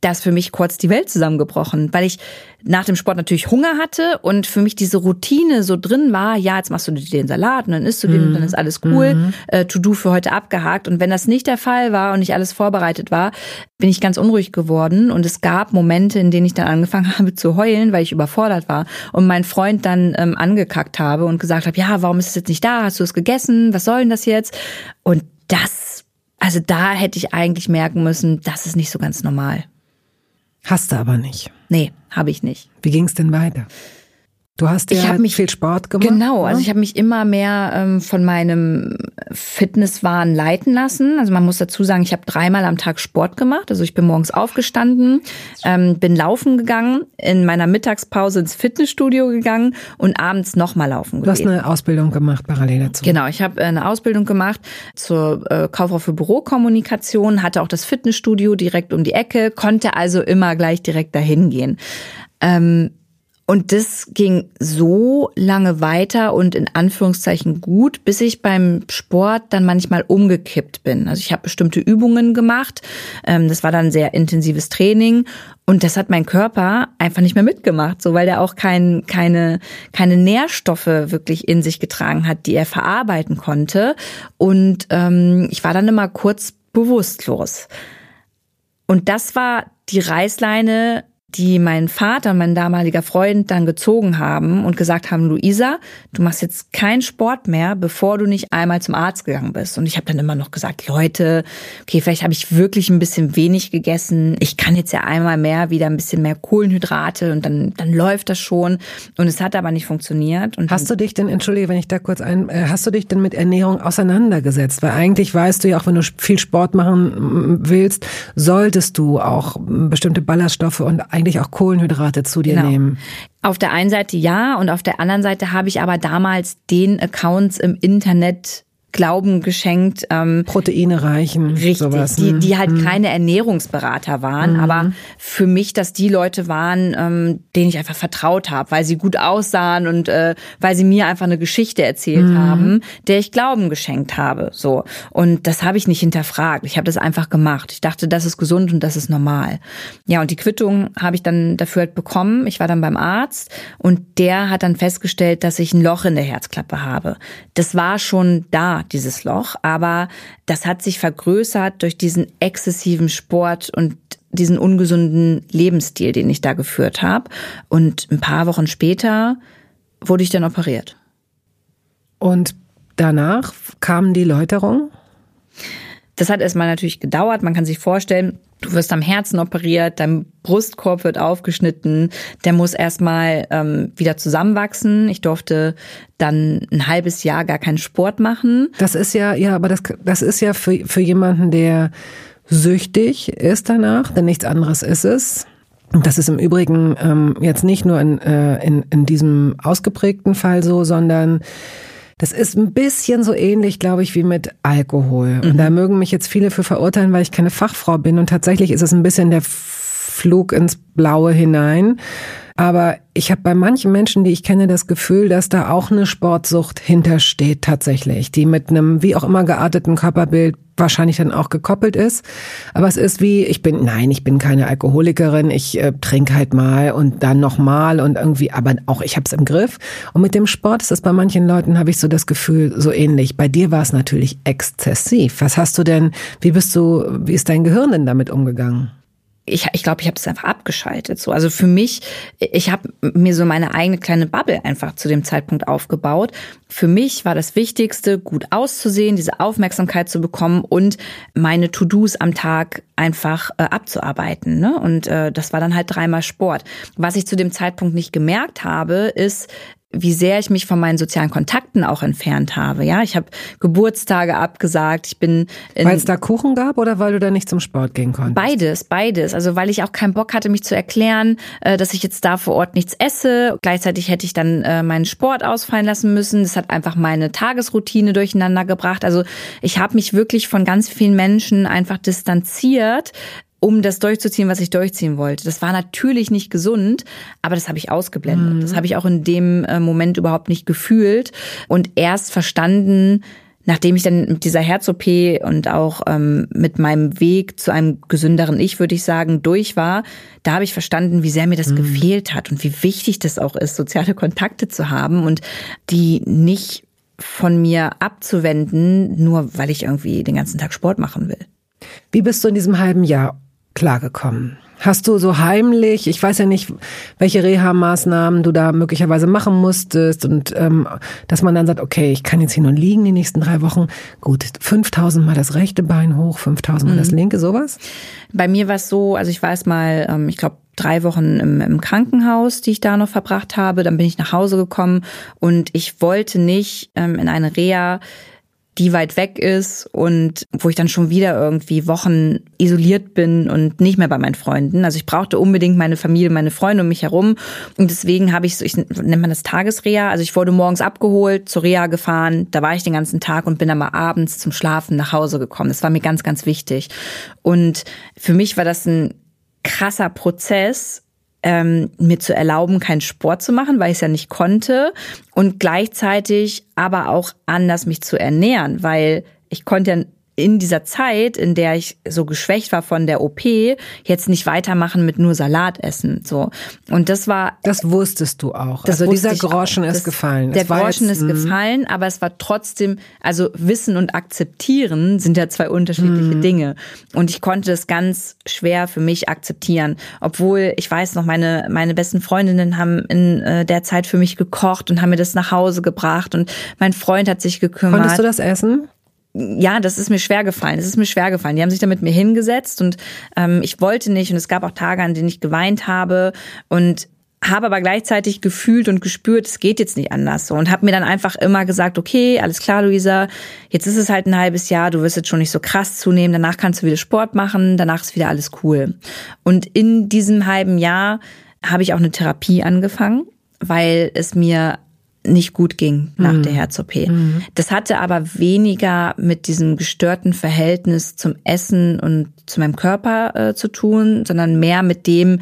da ist für mich kurz die Welt zusammengebrochen, weil ich nach dem Sport natürlich Hunger hatte und für mich diese Routine so drin war, ja, jetzt machst du dir den Salat und dann isst du den und dann ist alles cool, mhm. äh, To-Do für heute abgehakt. Und wenn das nicht der Fall war und nicht alles vorbereitet war, bin ich ganz unruhig geworden und es gab Momente, in denen ich dann angefangen *laughs* habe zu heulen, weil ich überfordert war und meinen Freund dann ähm, angekackt habe und gesagt habe, ja, warum ist es jetzt nicht da? Hast du es gegessen? Was soll denn das jetzt? Und das, also da hätte ich eigentlich merken müssen, das ist nicht so ganz normal. Hast du aber nicht. Nee, habe ich nicht. Wie ging es denn weiter? Du hast ja mich, viel Sport gemacht. Genau, also ich habe mich immer mehr ähm, von meinem Fitnesswahn leiten lassen. Also man muss dazu sagen, ich habe dreimal am Tag Sport gemacht. Also ich bin morgens aufgestanden, ähm, bin laufen gegangen, in meiner Mittagspause ins Fitnessstudio gegangen und abends nochmal laufen gewesen. Du hast eine Ausbildung gemacht parallel dazu. Genau, ich habe äh, eine Ausbildung gemacht zur äh, Kauffrau für Bürokommunikation, hatte auch das Fitnessstudio direkt um die Ecke, konnte also immer gleich direkt dahin gehen. Ähm, und das ging so lange weiter und in Anführungszeichen gut, bis ich beim Sport dann manchmal umgekippt bin. Also ich habe bestimmte Übungen gemacht. Ähm, das war dann sehr intensives Training und das hat mein Körper einfach nicht mehr mitgemacht, so weil der auch kein, keine, keine Nährstoffe wirklich in sich getragen hat, die er verarbeiten konnte. Und ähm, ich war dann immer kurz bewusstlos. Und das war die Reißleine, die mein Vater und mein damaliger Freund dann gezogen haben und gesagt haben, Luisa, du machst jetzt keinen Sport mehr, bevor du nicht einmal zum Arzt gegangen bist. Und ich habe dann immer noch gesagt, Leute, okay, vielleicht habe ich wirklich ein bisschen wenig gegessen. Ich kann jetzt ja einmal mehr wieder ein bisschen mehr Kohlenhydrate und dann dann läuft das schon. Und es hat aber nicht funktioniert. Und hast du dich denn, entschuldige, wenn ich da kurz ein, äh, hast du dich denn mit Ernährung auseinandergesetzt? Weil eigentlich weißt du ja auch, wenn du viel Sport machen willst, solltest du auch bestimmte Ballaststoffe und eigentlich auch Kohlenhydrate zu dir genau. nehmen. Auf der einen Seite ja und auf der anderen Seite habe ich aber damals den Accounts im Internet Glauben geschenkt. Ähm, Proteine reichen. Richtig, sowas. die, die halt hm. keine Ernährungsberater waren, hm. aber für mich, dass die Leute waren, ähm, denen ich einfach vertraut habe, weil sie gut aussahen und äh, weil sie mir einfach eine Geschichte erzählt hm. haben, der ich Glauben geschenkt habe. So Und das habe ich nicht hinterfragt. Ich habe das einfach gemacht. Ich dachte, das ist gesund und das ist normal. Ja, und die Quittung habe ich dann dafür halt bekommen. Ich war dann beim Arzt und der hat dann festgestellt, dass ich ein Loch in der Herzklappe habe. Das war schon da dieses Loch, aber das hat sich vergrößert durch diesen exzessiven Sport und diesen ungesunden Lebensstil, den ich da geführt habe. Und ein paar Wochen später wurde ich dann operiert. Und danach kam die Läuterung? Das hat erstmal natürlich gedauert. Man kann sich vorstellen, du wirst am Herzen operiert, dein Brustkorb wird aufgeschnitten, der muss erstmal ähm, wieder zusammenwachsen. Ich durfte dann ein halbes Jahr gar keinen Sport machen. Das ist ja, ja, aber das, das ist ja für, für jemanden, der süchtig ist danach, denn nichts anderes ist es. Das ist im Übrigen ähm, jetzt nicht nur in, äh, in, in diesem ausgeprägten Fall so, sondern Das ist ein bisschen so ähnlich, glaube ich, wie mit Alkohol. Und mhm. da mögen mich jetzt viele für verurteilen, weil ich keine Fachfrau bin. Und tatsächlich ist es ein bisschen der Flug ins Blaue hinein. Aber ich habe bei manchen Menschen, die ich kenne, das Gefühl, dass da auch eine Sportsucht hintersteht tatsächlich, die mit einem wie auch immer gearteten Körperbild wahrscheinlich dann auch gekoppelt ist. Aber es ist wie, ich bin, nein, ich bin keine Alkoholikerin, ich äh, trinke halt mal und dann nochmal und irgendwie, aber auch ich habe es im Griff. Und mit dem Sport ist es bei manchen Leuten, habe ich so das Gefühl, so ähnlich. Bei dir war es natürlich exzessiv. Was hast du denn, wie bist du, wie ist dein Gehirn denn damit umgegangen? Ich ich, glaub, ich habe das einfach abgeschaltet. So, also für mich, ich habe mir so meine eigene kleine Bubble einfach zu dem Zeitpunkt aufgebaut. Für mich war das Wichtigste, gut auszusehen, diese Aufmerksamkeit zu bekommen und meine To-Dos am Tag einfach äh, abzuarbeiten. Ne? Und äh, das war dann halt dreimal Sport. Was ich zu dem Zeitpunkt nicht gemerkt habe, ist, wie sehr ich mich von meinen sozialen Kontakten auch entfernt habe. Ja, ich habe Geburtstage abgesagt. Ich bin weil es da Kuchen gab oder weil du da nicht zum Sport gehen konntest? Beides, beides. Also weil ich auch keinen Bock hatte, mich zu erklären, äh, dass ich jetzt da vor Ort nichts esse. Gleichzeitig hätte ich dann äh, meinen Sport ausfallen lassen müssen. Das hat einfach meine Tagesroutine durcheinander gebracht. Also ich habe mich wirklich von ganz vielen Menschen einfach distanziert, um das durchzuziehen, was ich durchziehen wollte. Das war natürlich nicht gesund, aber das habe ich ausgeblendet. Mhm. Das habe ich auch in dem äh, Moment überhaupt nicht gefühlt und erst verstanden, nachdem ich dann mit dieser Herz-OP und auch ähm, mit meinem Weg zu einem gesünderen Ich, würde ich sagen, durch war, da habe ich verstanden, wie sehr mir das mhm. gefehlt hat und wie wichtig das auch ist, soziale Kontakte zu haben und die nicht von mir abzuwenden, nur weil ich irgendwie den ganzen Tag Sport machen will. Wie bist du in diesem halben Jahr klargekommen? Hast du so heimlich, ich weiß ja nicht, welche Reha-Maßnahmen du da möglicherweise machen musstest und ähm, dass man dann sagt, okay, ich kann jetzt hier nur liegen die nächsten drei Wochen. Gut, 5000 mal das rechte Bein hoch, 5000 mal mhm. das linke, sowas? Bei mir war es so, also ich war erst mal, ähm, ich glaube, drei Wochen im, im Krankenhaus, die ich da noch verbracht habe. Dann bin ich nach Hause gekommen und ich wollte nicht ähm, in eine Reha die weit weg ist und wo ich dann schon wieder irgendwie Wochen isoliert bin und nicht mehr bei meinen Freunden. Also ich brauchte unbedingt meine Familie, meine Freunde um mich herum und deswegen habe ich so, ich nennt man das Tagesreha. Also ich wurde morgens abgeholt, zur Reha gefahren, da war ich den ganzen Tag und bin dann mal abends zum Schlafen nach Hause gekommen. Das war mir ganz, ganz wichtig. Und für mich war das ein krasser Prozess, ähm, mir zu erlauben, keinen Sport zu machen, weil ich es ja nicht konnte. Und gleichzeitig aber auch anders mich zu ernähren, weil ich konnte ja in dieser Zeit, in der ich so geschwächt war von der OP, jetzt nicht weitermachen mit nur Salat essen. So. Und das war. Das wusstest du auch. also dieser Groschen ist das, gefallen. Der Groschen jetzt, ist mhm. gefallen, aber es war trotzdem, also Wissen und Akzeptieren sind ja zwei unterschiedliche mm. Dinge. Und ich konnte das ganz schwer für mich akzeptieren. Obwohl, ich weiß noch, meine, meine besten Freundinnen haben in äh, der Zeit für mich gekocht und haben mir das nach Hause gebracht und mein Freund hat sich gekümmert. Konntest du das essen? Ja, das ist mir schwer gefallen. Es ist mir schwer gefallen. Die haben sich da mit mir hingesetzt und ähm, ich wollte nicht. Und es gab auch Tage, an denen ich geweint habe und habe aber gleichzeitig gefühlt und gespürt, es geht jetzt nicht anders so und habe mir dann einfach immer gesagt, okay, alles klar, Luisa, jetzt ist es halt ein halbes Jahr, du wirst jetzt schon nicht so krass zunehmen, danach kannst du wieder Sport machen, danach ist wieder alles cool. Und in diesem halben Jahr habe ich auch eine Therapie angefangen, weil es mir nicht gut ging nach mhm. der Herz-OP. Mhm. Das hatte aber weniger mit diesem gestörten Verhältnis zum Essen und zu meinem Körper äh, zu tun, sondern mehr mit dem,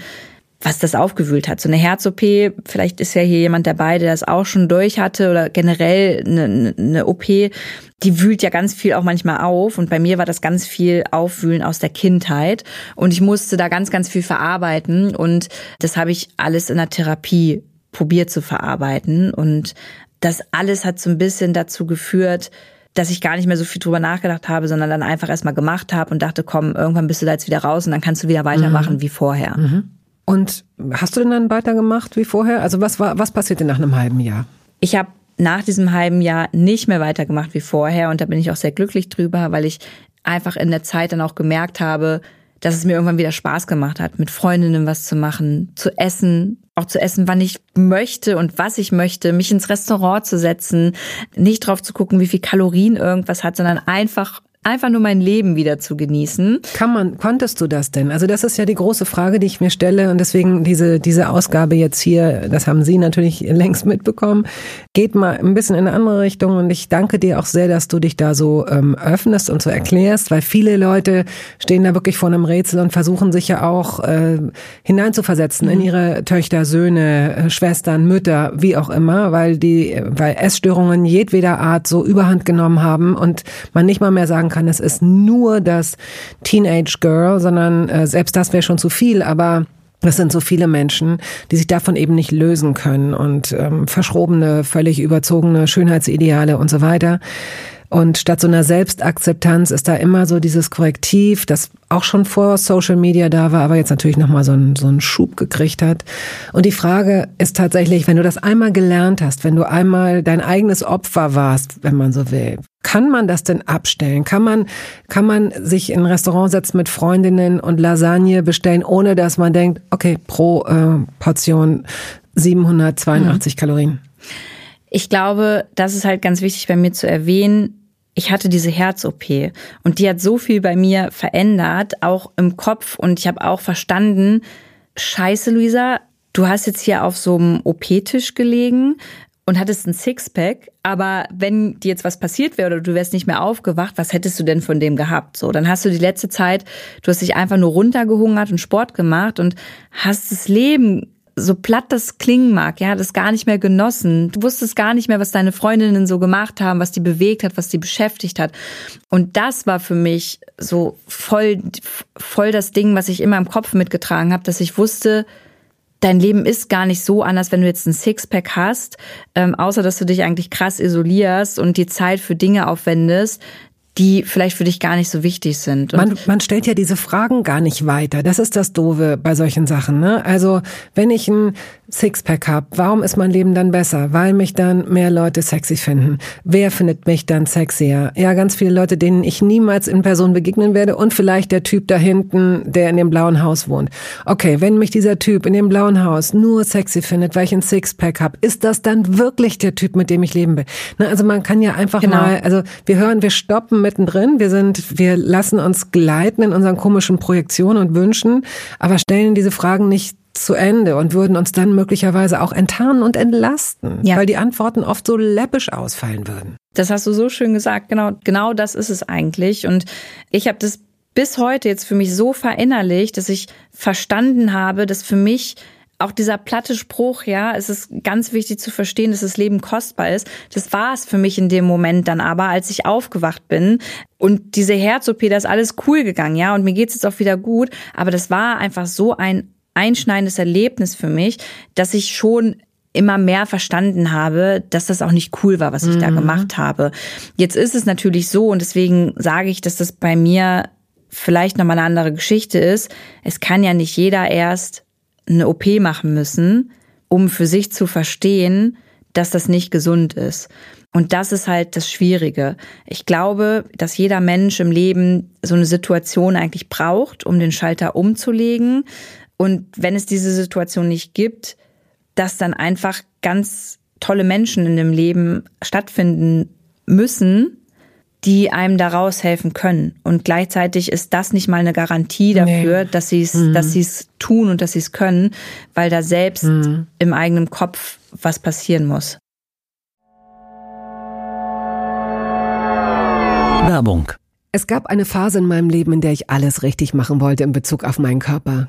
was das aufgewühlt hat. So eine Herz-OP, vielleicht ist ja hier jemand dabei, der das auch schon durch hatte oder generell eine, eine OP, die wühlt ja ganz viel auch manchmal auf. Und bei mir war das ganz viel Aufwühlen aus der Kindheit. Und ich musste da ganz, ganz viel verarbeiten. Und das habe ich alles in der Therapie probiert zu verarbeiten. Und das alles hat so ein bisschen dazu geführt, dass ich gar nicht mehr so viel drüber nachgedacht habe, sondern dann einfach erstmal gemacht habe und dachte, komm, irgendwann bist du da jetzt wieder raus und dann kannst du wieder weitermachen mhm. wie vorher. Mhm. Und hast du denn dann weitergemacht wie vorher? Also was war, was passierte nach einem halben Jahr? Ich habe nach diesem halben Jahr nicht mehr weitergemacht wie vorher und da bin ich auch sehr glücklich drüber, weil ich einfach in der Zeit dann auch gemerkt habe, dass es mir irgendwann wieder Spaß gemacht hat, mit Freundinnen was zu machen, zu essen, auch zu essen, wann ich möchte und was ich möchte, mich ins Restaurant zu setzen, nicht drauf zu gucken, wie viel Kalorien irgendwas hat, sondern einfach einfach nur mein Leben wieder zu genießen. Kann man, konntest du das denn? Also das ist ja die große Frage, die ich mir stelle und deswegen diese, diese Ausgabe jetzt hier, das haben Sie natürlich *laughs* längst mitbekommen, geht mal ein bisschen in eine andere Richtung und ich danke dir auch sehr, dass du dich da so ähm, öffnest und so erklärst, weil viele Leute stehen da wirklich vor einem Rätsel und versuchen sich ja auch äh, hineinzuversetzen mhm. in ihre Töchter, Söhne, äh, Schwestern, Mütter, wie auch immer, weil die, weil Essstörungen jedweder Art so überhand genommen haben und man nicht mal mehr sagen kann, es ist nur das Teenage Girl, sondern äh, selbst das wäre schon zu viel, aber das sind so viele Menschen, die sich davon eben nicht lösen können und ähm, verschrobene, völlig überzogene Schönheitsideale und so weiter. Und statt so einer Selbstakzeptanz ist da immer so dieses Korrektiv, das auch schon vor Social Media da war, aber jetzt natürlich nochmal so einen, so einen Schub gekriegt hat. Und die Frage ist tatsächlich, wenn du das einmal gelernt hast, wenn du einmal dein eigenes Opfer warst, wenn man so will, kann man das denn abstellen? Kann man, kann man sich in ein Restaurant setzen mit Freundinnen und Lasagne bestellen, ohne dass man denkt, okay, pro äh, Portion 782 mhm. Kalorien? Ich glaube, das ist halt ganz wichtig bei mir zu erwähnen. Ich hatte diese Herz-OP und die hat so viel bei mir verändert, auch im Kopf. Und ich habe auch verstanden, scheiße, Luisa, du hast jetzt hier auf so einem OP-Tisch gelegen und hattest ein Sixpack, aber wenn dir jetzt was passiert wäre oder du wärst nicht mehr aufgewacht, was hättest du denn von dem gehabt? So, dann hast du die letzte Zeit, du hast dich einfach nur runtergehungert und Sport gemacht und hast das Leben so platt das klingen mag, ja, das gar nicht mehr genossen. Du wusstest gar nicht mehr, was deine Freundinnen so gemacht haben, was die bewegt hat, was die beschäftigt hat. Und das war für mich so voll, voll das Ding, was ich immer im Kopf mitgetragen habe, dass ich wusste, dein Leben ist gar nicht so anders, wenn du jetzt ein Sixpack hast, ähm, außer dass du dich eigentlich krass isolierst und die Zeit für Dinge aufwendest, die vielleicht für dich gar nicht so wichtig sind. Man, man stellt ja diese Fragen gar nicht weiter. Das ist das Doofe bei solchen Sachen. Ne? Also wenn ich ein Sixpack habe, warum ist mein Leben dann besser? Weil mich dann mehr Leute sexy finden. Wer findet mich dann sexier? Ja, ganz viele Leute, denen ich niemals in Person begegnen werde und vielleicht der Typ da hinten, der in dem blauen Haus wohnt. Okay, wenn mich dieser Typ in dem blauen Haus nur sexy findet, weil ich ein Sixpack habe, ist das dann wirklich der Typ, mit dem ich leben will? Na, also man kann ja einfach genau. mal, also wir hören, wir stoppen mittendrin, wir sind, wir lassen uns gleiten in unseren komischen Projektionen und Wünschen, aber stellen diese Fragen nicht zu Ende und würden uns dann möglicherweise auch enttarnen und entlasten, ja. weil die Antworten oft so läppisch ausfallen würden. Das hast du so schön gesagt. Genau, genau das ist es eigentlich. Und ich habe das bis heute jetzt für mich so verinnerlicht, dass ich verstanden habe, dass für mich auch dieser platte Spruch, ja, es ist ganz wichtig zu verstehen, dass das Leben kostbar ist. Das war es für mich in dem Moment dann aber, als ich aufgewacht bin. Und diese Herz-OP, da ist alles cool gegangen, ja, und mir geht's jetzt auch wieder gut. Aber das war einfach so ein einschneidendes Erlebnis für mich, dass ich schon immer mehr verstanden habe, dass das auch nicht cool war, was ich mhm. da gemacht habe. Jetzt ist es natürlich so und deswegen sage ich, dass das bei mir vielleicht nochmal eine andere Geschichte ist. Es kann ja nicht jeder erst eine OP machen müssen, um für sich zu verstehen, dass das nicht gesund ist. Und das ist halt das Schwierige. Ich glaube, dass jeder Mensch im Leben so eine Situation eigentlich braucht, um den Schalter umzulegen. Und wenn es diese Situation nicht gibt, dass dann einfach ganz tolle Menschen in dem Leben stattfinden müssen, die einem daraus helfen können. Und gleichzeitig ist das nicht mal eine Garantie dafür, nee. dass sie es, mhm. dass sie es tun und dass sie es können, weil da selbst mhm. im eigenen Kopf was passieren muss. Werbung. Es gab eine Phase in meinem Leben, in der ich alles richtig machen wollte in Bezug auf meinen Körper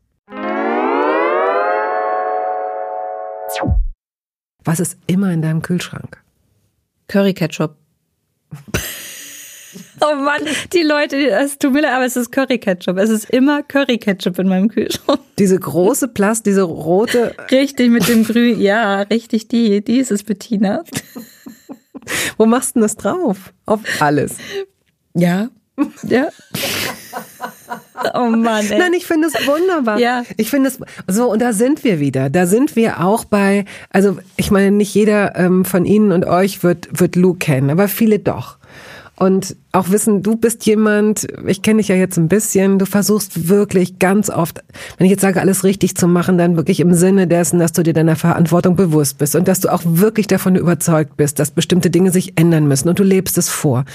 Was ist immer in deinem Kühlschrank? Curry Ketchup. *laughs* oh Mann, die Leute, es tut mir leid, aber es ist Curry Ketchup. Es ist immer Curry Ketchup in meinem Kühlschrank. Diese große Plast, diese rote. Richtig, mit dem Grün. Ja, richtig, die. Die ist es, Bettina. Wo machst du denn das drauf? Auf alles. Ja. Ja. *laughs* Oh Mann, ey. Nein, ich finde es wunderbar. Ja. Ich finde es so und da sind wir wieder. Da sind wir auch bei. Also ich meine, nicht jeder ähm, von Ihnen und euch wird wird Lou kennen, aber viele doch. Und auch wissen, du bist jemand, ich kenne dich ja jetzt ein bisschen, du versuchst wirklich ganz oft, wenn ich jetzt sage, alles richtig zu machen, dann wirklich im Sinne dessen, dass du dir deiner Verantwortung bewusst bist und dass du auch wirklich davon überzeugt bist, dass bestimmte Dinge sich ändern müssen und du lebst es vor.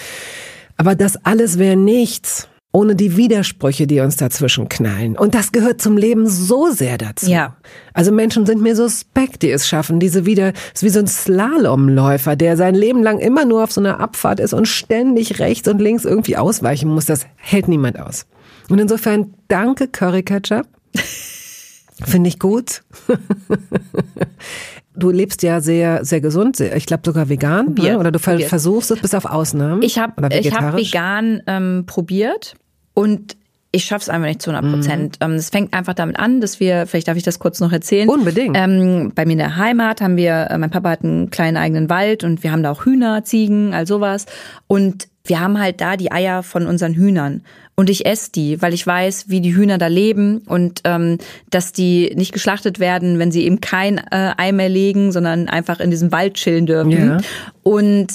Aber das alles wäre nichts ohne die Widersprüche, die uns dazwischen knallen. Und das gehört zum Leben so sehr dazu. Ja. Also Menschen sind mir suspekt, die es schaffen, diese wieder, ist wie so ein Slalomläufer, der sein Leben lang immer nur auf so einer Abfahrt ist und ständig rechts und links irgendwie ausweichen muss. Das hält niemand aus. Und insofern danke Curry Ketchup. *laughs* Finde ich gut. *laughs* du lebst ja sehr, sehr gesund, sehr, ich glaube sogar vegan, ne? oder du probiert. versuchst es bis auf Ausnahmen. Ich habe hab vegan ähm, probiert und ich schaff's einfach nicht zu 100 Prozent. Mhm. Es fängt einfach damit an, dass wir, vielleicht darf ich das kurz noch erzählen. Unbedingt. Ähm, bei mir in der Heimat haben wir, äh, mein Papa hat einen kleinen eigenen Wald und wir haben da auch Hühner, Ziegen, all sowas. Und wir haben halt da die Eier von unseren Hühnern. Und ich esse die, weil ich weiß, wie die Hühner da leben und ähm, dass die nicht geschlachtet werden, wenn sie eben kein äh, Ei mehr legen, sondern einfach in diesem Wald chillen dürfen. Ja. Und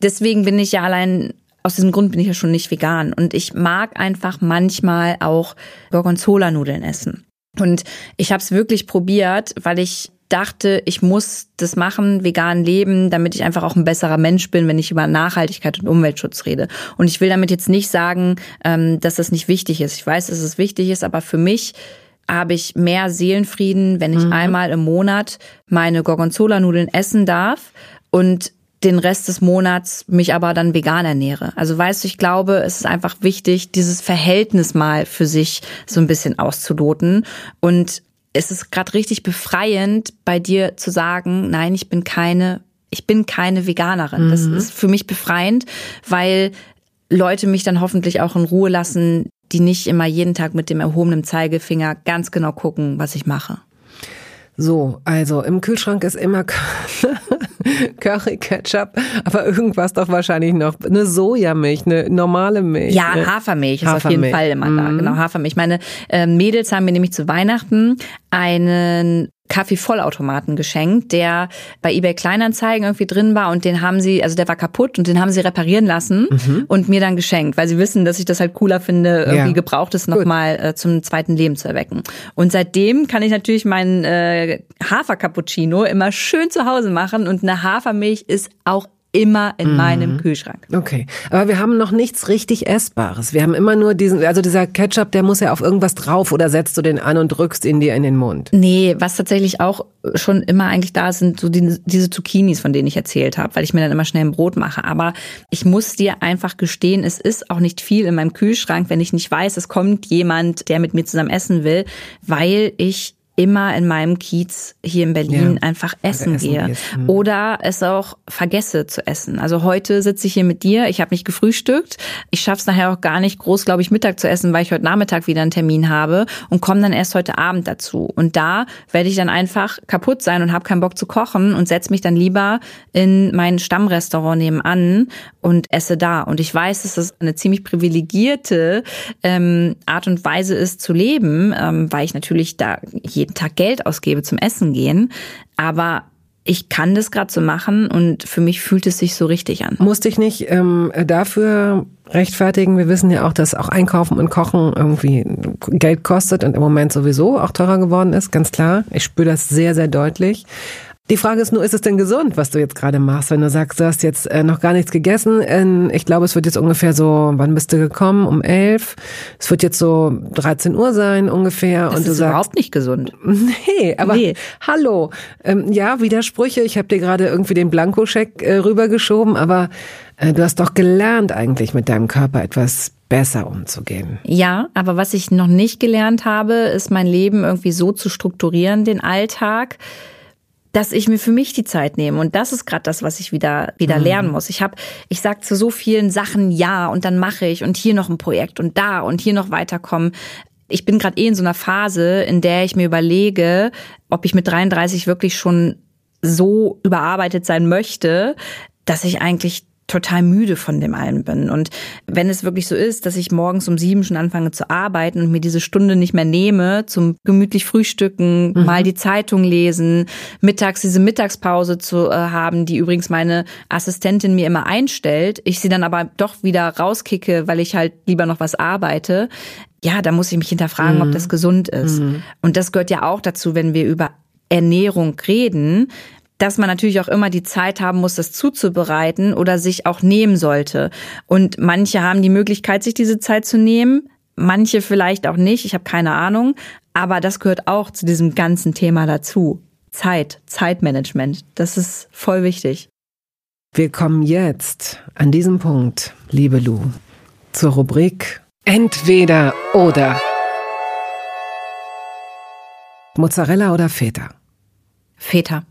deswegen bin ich ja allein aus diesem Grund bin ich ja schon nicht vegan. Und ich mag einfach manchmal auch Gorgonzola-Nudeln essen. Und ich habe es wirklich probiert, weil ich dachte, ich muss das machen, vegan leben, damit ich einfach auch ein besserer Mensch bin, wenn ich über Nachhaltigkeit und Umweltschutz rede. Und ich will damit jetzt nicht sagen, ähm, dass das nicht wichtig ist. Ich weiß, dass es wichtig ist, aber für mich habe ich mehr Seelenfrieden, wenn ich mhm. einmal im Monat meine Gorgonzola-Nudeln essen darf und den Rest des Monats mich aber dann vegan ernähre. Also weißt du, ich glaube, es ist einfach wichtig, dieses Verhältnis mal für sich so ein bisschen auszuloten. Und es ist gerade richtig befreiend, bei dir zu sagen, nein, ich bin keine, ich bin keine Veganerin. Mhm. Das ist für mich befreiend, weil Leute mich dann hoffentlich auch in Ruhe lassen, die nicht immer jeden Tag mit dem erhobenen Zeigefinger ganz genau gucken, was ich mache. So, also im Kühlschrank ist immer *laughs* Curry Ketchup, aber irgendwas doch wahrscheinlich noch eine Sojamilch, eine normale Milch. Ja, ne? Hafermilch ist auf jeden Fall immer da. Mhm. Genau, Hafermilch. Meine äh, Mädels haben mir nämlich zu Weihnachten einen Kaffeevollautomaten geschenkt, der bei eBay Kleinanzeigen irgendwie drin war und den haben sie, also der war kaputt und den haben sie reparieren lassen und mir dann geschenkt, weil sie wissen, dass ich das halt cooler finde, irgendwie Ja. gebrauchtes nochmal äh, zum zweiten Leben zu erwecken. Und seitdem kann ich natürlich meinen äh, Hafercappuccino immer schön zu Hause machen und eine Hafermilch ist auch immer in meinem Kühlschrank. Okay, aber wir haben noch nichts richtig Essbares. Wir haben immer nur diesen, also dieser Ketchup, der muss ja auf irgendwas drauf oder setzt du den an und drückst ihn dir in den Mund. Nee, was tatsächlich auch schon immer eigentlich da ist, sind so die, diese Zucchinis, von denen ich erzählt habe, weil ich mir dann immer schnell ein Brot mache. Aber ich muss dir einfach gestehen, es ist auch nicht viel in meinem Kühlschrank, wenn ich nicht weiß, es kommt jemand, der mit mir zusammen essen will, weil ich immer in meinem Kiez hier in Berlin Ja, einfach essen, essen gehe gehst, mhm. oder es auch vergesse zu essen. Also heute sitze ich hier mit dir, ich habe nicht gefrühstückt, ich schaff's nachher auch gar nicht groß, glaube ich, Mittag zu essen, weil ich heute Nachmittag wieder einen Termin habe und komme dann erst heute Abend dazu. Und da werde ich dann einfach kaputt sein und habe keinen Bock zu kochen und setze mich dann lieber in mein Stammrestaurant nebenan und esse da. Und ich weiß, dass das eine ziemlich privilegierte ähm, Art und Weise ist zu leben, ähm, weil ich natürlich da jeden Tag Geld ausgebe zum Essen gehen. Aber ich kann das gerade so machen und für mich fühlt es sich so richtig an. Musste ich nicht ähm, dafür rechtfertigen. Wir wissen ja auch, dass auch Einkaufen und Kochen irgendwie Geld kostet und im Moment sowieso auch teurer geworden ist, ganz klar. Ich spüre das sehr, sehr deutlich. Die Frage ist nur, ist es denn gesund, was du jetzt gerade machst, wenn du sagst, du hast jetzt äh, noch gar nichts gegessen? Ich glaube, es wird jetzt ungefähr so, wann bist du gekommen? Um elf. Es wird jetzt so 13 Uhr sein ungefähr. Das und du ist sagst, überhaupt nicht gesund. *laughs* Nee, aber Nee. hallo. Ähm, ja, Widersprüche. Ich habe dir gerade irgendwie den Blankoscheck äh, rübergeschoben, aber äh, du hast doch gelernt, eigentlich mit deinem Körper etwas besser umzugehen. Ja, aber was ich noch nicht gelernt habe, ist mein Leben irgendwie so zu strukturieren, den Alltag, dass ich mir für mich die Zeit nehme und das ist gerade das, was ich wieder wieder lernen muss. Ich habe ich sag zu so vielen Sachen ja und dann mache ich und hier noch ein Projekt und da und hier noch weiterkommen. Ich bin gerade eh in so einer Phase, in der ich mir überlege, ob ich mit 33 wirklich schon so überarbeitet sein möchte, dass ich eigentlich total müde von dem allen bin. Und wenn es wirklich so ist, dass ich morgens um sieben schon anfange zu arbeiten und mir diese Stunde nicht mehr nehme, zum gemütlich frühstücken, mal die Zeitung lesen, mittags diese Mittagspause zu äh, haben, die übrigens meine Assistentin mir immer einstellt, ich sie dann aber doch wieder rauskicke, weil ich halt lieber noch was arbeite, ja, da muss ich mich hinterfragen, ob das gesund ist. Und das gehört ja auch dazu, wenn wir über Ernährung reden, dass man natürlich auch immer die Zeit haben muss, das zuzubereiten oder sich auch nehmen sollte. Und manche haben die Möglichkeit, sich diese Zeit zu nehmen, manche vielleicht auch nicht, ich habe keine Ahnung, aber das gehört auch zu diesem ganzen Thema dazu. Zeit, Zeitmanagement, das ist voll wichtig. Wir kommen jetzt an diesem Punkt, liebe Lu, zur Rubrik Entweder oder. Mozzarella oder Feta? Feta,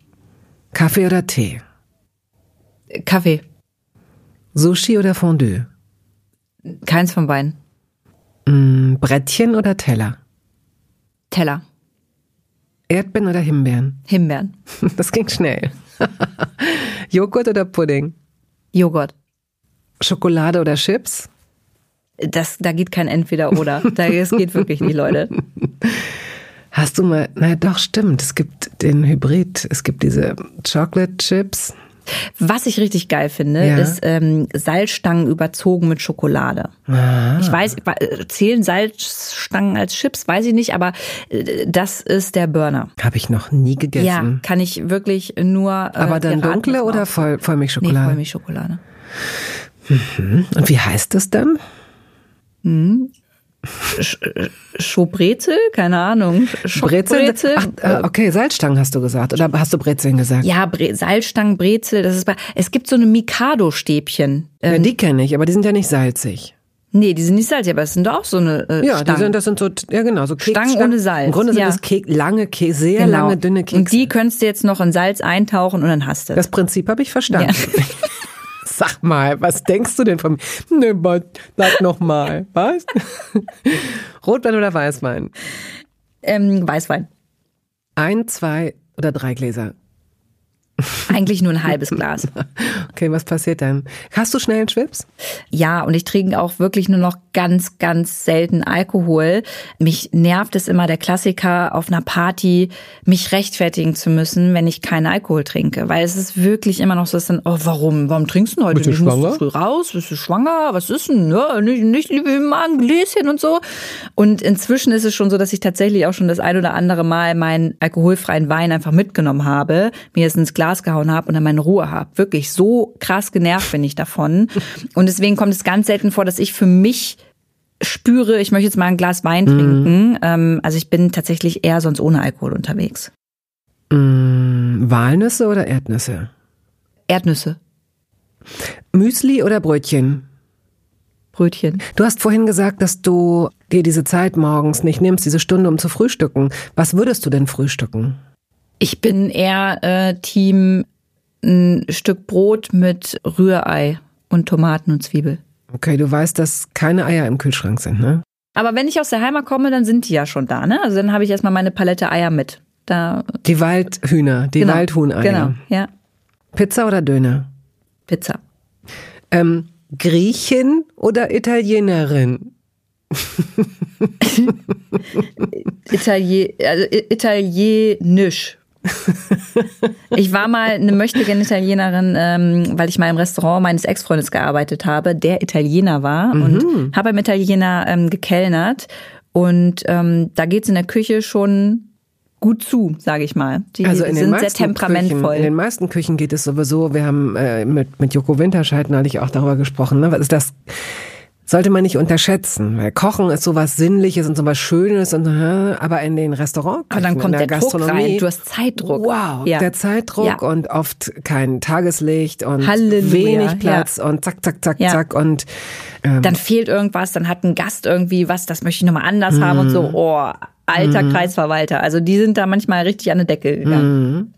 Kaffee oder Tee? Kaffee, Sushi oder Fondue? keins von beiden. Mm, Brettchen oder Teller? Teller, Erdbeeren oder Himbeeren? Himbeeren, *laughs* Das ging schnell. *laughs* Joghurt oder Pudding? Joghurt. Schokolade oder Chips? Das, da geht kein Entweder oder. Da, das geht wirklich nicht, Leute. *laughs* Hast du mal, na doch, stimmt. Es gibt den Hybrid. Es gibt diese Chocolate Chips. Was ich richtig geil finde, Ja. ist ähm, Salzstangen überzogen mit Schokolade. Ah. Ich weiß, äh, zählen Salzstangen als Chips, weiß ich nicht, aber äh, das ist der Burner. Habe ich noch nie gegessen. Ja, kann ich wirklich nur. Äh, Aber dann dunkle oder Voll, Nee, Vollmilchschokolade? Vollmilchschokolade. Und wie heißt das dann? Schobrezel? Keine Ahnung. Schobrezel? Ach, äh, okay, Salzstangen hast du gesagt. Oder hast du Brezeln gesagt? Ja, Bre Salzstangen, Brezel, das ist bei, es gibt so eine Mikado-Stäbchen. Ja, Äh, die kenne ich, aber die sind ja nicht salzig. nee, die sind nicht salzig, aber es sind auch so eine äh, Ja, die Stangen. sind, das sind so, ja genau, so Keks, Stangen ohne Salz, Im Grunde sind ja. das Kek, lange, Ke sehr Genau. lange, dünne Kekse. Und die könntest du jetzt noch in Salz eintauchen und dann hast du. das Prinzip habe ich verstanden. *laughs* Sag mal, was denkst du denn von mir? Ne, sag noch mal. Was? *laughs* Rotwein oder Weißwein? Ähm, Weißwein. Ein, zwei oder drei Gläser? Eigentlich nur ein halbes Glas. *laughs* Okay, was passiert dann? Hast du schnell einen Schwips? Ja, und ich trinke auch wirklich nur noch ganz, ganz selten Alkohol. Mich nervt es immer, der Klassiker auf einer Party, mich rechtfertigen zu müssen, wenn ich keinen Alkohol trinke. Weil es ist wirklich immer noch so, dass dann, oh, warum? Warum trinkst du heute Bist du nicht? schwanger? Musst du früh raus? Bist du schwanger? Was ist denn? Ja, nicht, nicht liebe mal ein Gläschen und so. Und inzwischen ist es schon so, dass ich tatsächlich auch schon das ein oder andere Mal meinen alkoholfreien Wein einfach mitgenommen habe, mir es ins Glas gehauen habe und dann meine Ruhe habe. Wirklich so krass genervt bin ich davon. *laughs* Und deswegen kommt es ganz selten vor, dass ich für mich spüre, ich möchte jetzt mal ein Glas Wein trinken. Ähm, also ich bin tatsächlich eher sonst ohne Alkohol unterwegs. Mm, Walnüsse oder Erdnüsse? Erdnüsse, Müsli oder Brötchen? Brötchen. Du hast vorhin gesagt, dass du dir diese Zeit morgens nicht nimmst, diese Stunde, um zu frühstücken. Was würdest du denn frühstücken? Ich bin eher äh, Team ein Stück Brot mit Rührei und Tomaten und Zwiebel. Okay, du weißt, dass keine Eier im Kühlschrank sind, ne? Aber wenn ich aus der Heimat komme, dann sind die ja schon da, ne? Also dann habe ich erstmal meine Palette Eier mit. Da Die Waldhühner, die genau, Waldhuhneier. Genau, ja. Pizza oder Döner? Pizza. Ähm, Griechin oder Italienerin? *laughs* Italien, also I- italienisch. Ich war mal eine möchtegern Italienerin, ähm, weil ich mal im Restaurant meines Ex-Freundes gearbeitet habe, der Italiener war und habe beim Italiener ähm, gekellnert. Und ähm, da geht's in der Küche schon gut zu, sage ich mal. Die Also in sind sehr temperamentvoll. Küchen, in den meisten Küchen geht es sowieso. Wir haben äh, mit mit Joko Winterscheid neulich auch darüber gesprochen. Ne? Was ist das? Sollte man nicht unterschätzen, weil Kochen ist sowas Sinnliches und sowas Schönes und äh, aber in den Restaurants, Aber dann kommt der, der Druck rein. Du hast Zeitdruck. Wow, Ja. der Zeitdruck Ja. und oft kein Tageslicht und Halleluja, wenig Platz und zack, zack, zack, Ja. zack und ähm, dann fehlt irgendwas, dann hat ein Gast irgendwie was, das möchte ich nochmal anders haben und so, oh, alter Kreisverwalter. Also die sind da manchmal richtig an die Decke gegangen.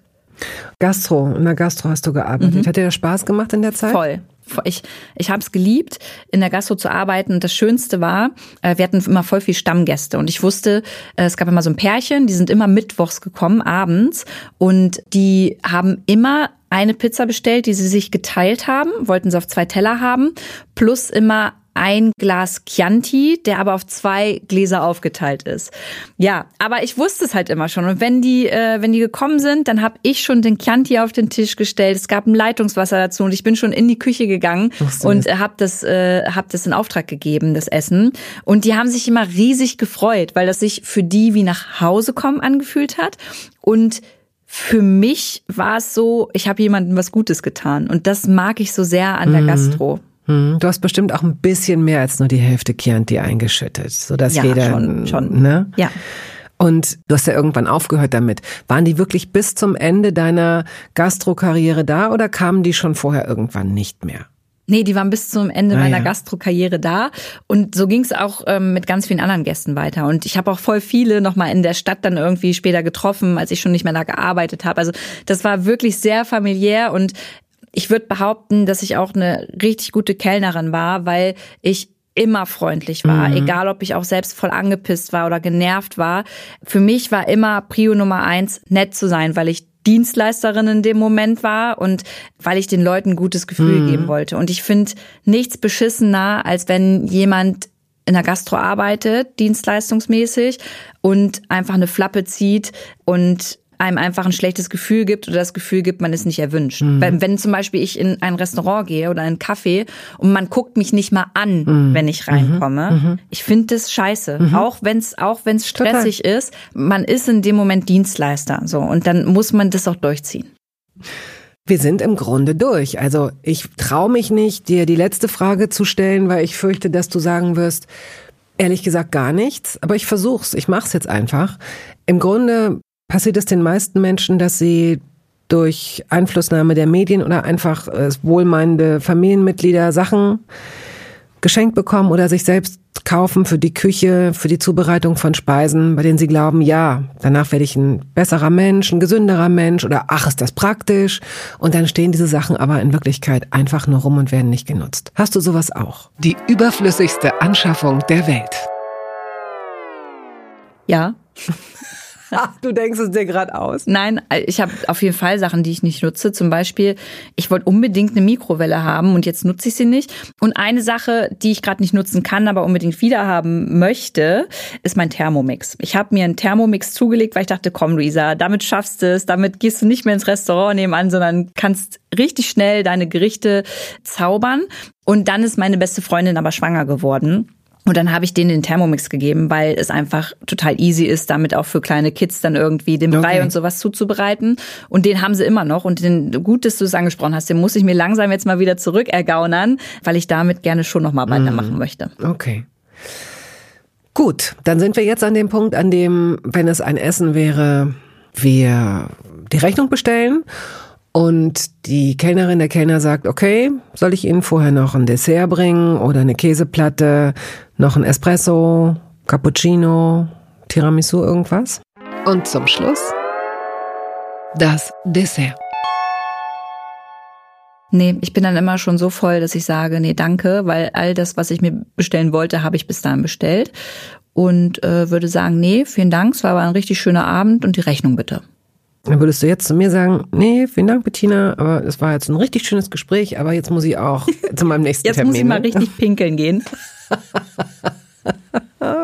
Gastro, in der Gastro hast du gearbeitet. Hat dir das Spaß gemacht in der Zeit? Mhm. Voll. Ich, ich habe es geliebt, in der Gastro zu arbeiten. Und das Schönste war, äh, wir hatten immer voll viel Stammgäste. Und ich wusste, äh, es gab immer so ein Pärchen, die sind immer mittwochs gekommen, abends. Und die haben immer eine Pizza bestellt, die sie sich geteilt haben, wollten sie auf zwei Teller haben, plus immer ein Glas Chianti, der aber auf zwei Gläser aufgeteilt ist. Ja, aber ich wusste es halt immer schon. Und wenn die, äh, wenn die gekommen sind, dann habe ich schon den Chianti auf den Tisch gestellt. Es gab ein Leitungswasser dazu und ich bin schon in die Küche gegangen Wusste und habe das, äh, hab das in Auftrag gegeben, das Essen. Und die haben sich immer riesig gefreut, weil das sich für die wie nach Hause kommen angefühlt hat. Und für mich war es so, ich habe jemandem was Gutes getan. Und das mag ich so sehr an der Gastro. Hm, Du hast bestimmt auch ein bisschen mehr als nur die Hälfte Chianti eingeschüttet, sodass Ja, jeder, schon, schon. ne? Ja. Und du hast ja irgendwann aufgehört damit. Waren die wirklich bis zum Ende deiner Gastrokarriere da oder kamen die schon vorher irgendwann nicht mehr? Nee, die waren bis zum Ende Ah, meiner. Gastrokarriere da. Und so ging es auch ähm, mit ganz vielen anderen Gästen weiter. Und ich habe auch voll viele nochmal in der Stadt dann irgendwie später getroffen, als ich schon nicht mehr da gearbeitet habe. Also das war wirklich sehr familiär und ich würde behaupten, dass ich auch eine richtig gute Kellnerin war, weil ich immer freundlich war, egal ob ich auch selbst voll angepisst war oder genervt war. Für mich war immer Prio Nummer eins, nett zu sein, weil ich Dienstleisterin in dem Moment war und weil ich den Leuten ein gutes Gefühl geben wollte. Und ich finde nichts beschissener, als wenn jemand in der Gastro arbeitet, dienstleistungsmäßig, und einfach eine Flappe zieht und einem einfach ein schlechtes Gefühl gibt oder das Gefühl gibt, man ist nicht erwünscht. Wenn, wenn zum Beispiel ich in ein Restaurant gehe oder in einen Café und man guckt mich nicht mal an, wenn ich reinkomme, ich finde das scheiße. Auch wenn es auch wenn's stressig ist, man ist in dem Moment Dienstleister so und dann muss man das auch durchziehen. Wir sind im Grunde durch. Also ich traue mich nicht, dir die letzte Frage zu stellen, weil ich fürchte, dass du sagen wirst, ehrlich gesagt gar nichts. Aber ich versuch's. Ich mach's jetzt einfach. Im Grunde passiert es den meisten Menschen, dass sie durch Einflussnahme der Medien oder einfach äh, wohlmeinende Familienmitglieder Sachen geschenkt bekommen oder sich selbst kaufen für die Küche, für die Zubereitung von Speisen, bei denen sie glauben, ja, danach werde ich ein besserer Mensch, ein gesünderer Mensch oder ach, ist das praktisch. Und dann stehen diese Sachen aber in Wirklichkeit einfach nur rum und werden nicht genutzt. Hast du sowas auch? Die überflüssigste Anschaffung der Welt. Ja. *laughs* *laughs* du denkst es dir gerade aus. Nein, ich habe auf jeden Fall Sachen, die ich nicht nutze. Zum Beispiel, ich wollte unbedingt eine Mikrowelle haben und jetzt nutze ich sie nicht. Und eine Sache, die ich gerade nicht nutzen kann, aber unbedingt wieder haben möchte, ist mein Thermomix. Ich habe mir einen Thermomix zugelegt, weil ich dachte, komm, Luisa, damit schaffst du es, damit gehst du nicht mehr ins Restaurant nebenan, sondern kannst richtig schnell deine Gerichte zaubern. Und dann ist meine beste Freundin aber schwanger geworden. Und dann habe ich denen den Thermomix gegeben, weil es einfach total easy ist, damit auch für kleine Kids dann irgendwie den Brei okay. und sowas zuzubereiten. Und den haben sie immer noch. Und den, gut, dass du es angesprochen hast, den muss ich mir langsam jetzt mal wieder zurückergaunern, weil ich damit gerne schon nochmal weitermachen mm. möchte. Okay. Gut, dann sind wir jetzt an dem Punkt, an dem, wenn es ein Essen wäre, wir die Rechnung bestellen und die Kellnerin, der Kellner sagt, okay, soll ich Ihnen vorher noch ein Dessert bringen oder eine Käseplatte, noch ein Espresso, Cappuccino, Tiramisu, irgendwas? Und zum Schluss das Dessert. Nee, ich bin dann immer schon so voll, dass ich sage, nee, danke, weil all das, was ich mir bestellen wollte, habe ich bis dahin bestellt. Und äh, würde sagen, nee, vielen Dank, es war aber ein richtig schöner Abend und die Rechnung bitte. Dann würdest du jetzt zu mir sagen, nee, vielen Dank, Bettina, aber es war jetzt ein richtig schönes Gespräch, aber jetzt muss ich auch *laughs* zu meinem nächsten jetzt Termin. Jetzt muss ich mal ne? richtig pinkeln gehen. *laughs*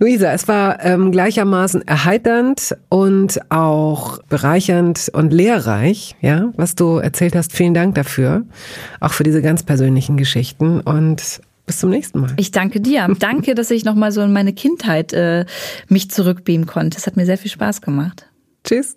Luisa, es war ähm, gleichermaßen erheiternd und auch bereichernd und lehrreich, ja, was du erzählt hast. Vielen Dank dafür, auch für diese ganz persönlichen Geschichten und bis zum nächsten Mal. Ich danke dir. *laughs* danke, dass ich nochmal so in meine Kindheit äh, mich zurückbeamen konnte. Es hat mir sehr viel Spaß gemacht. Tschüss.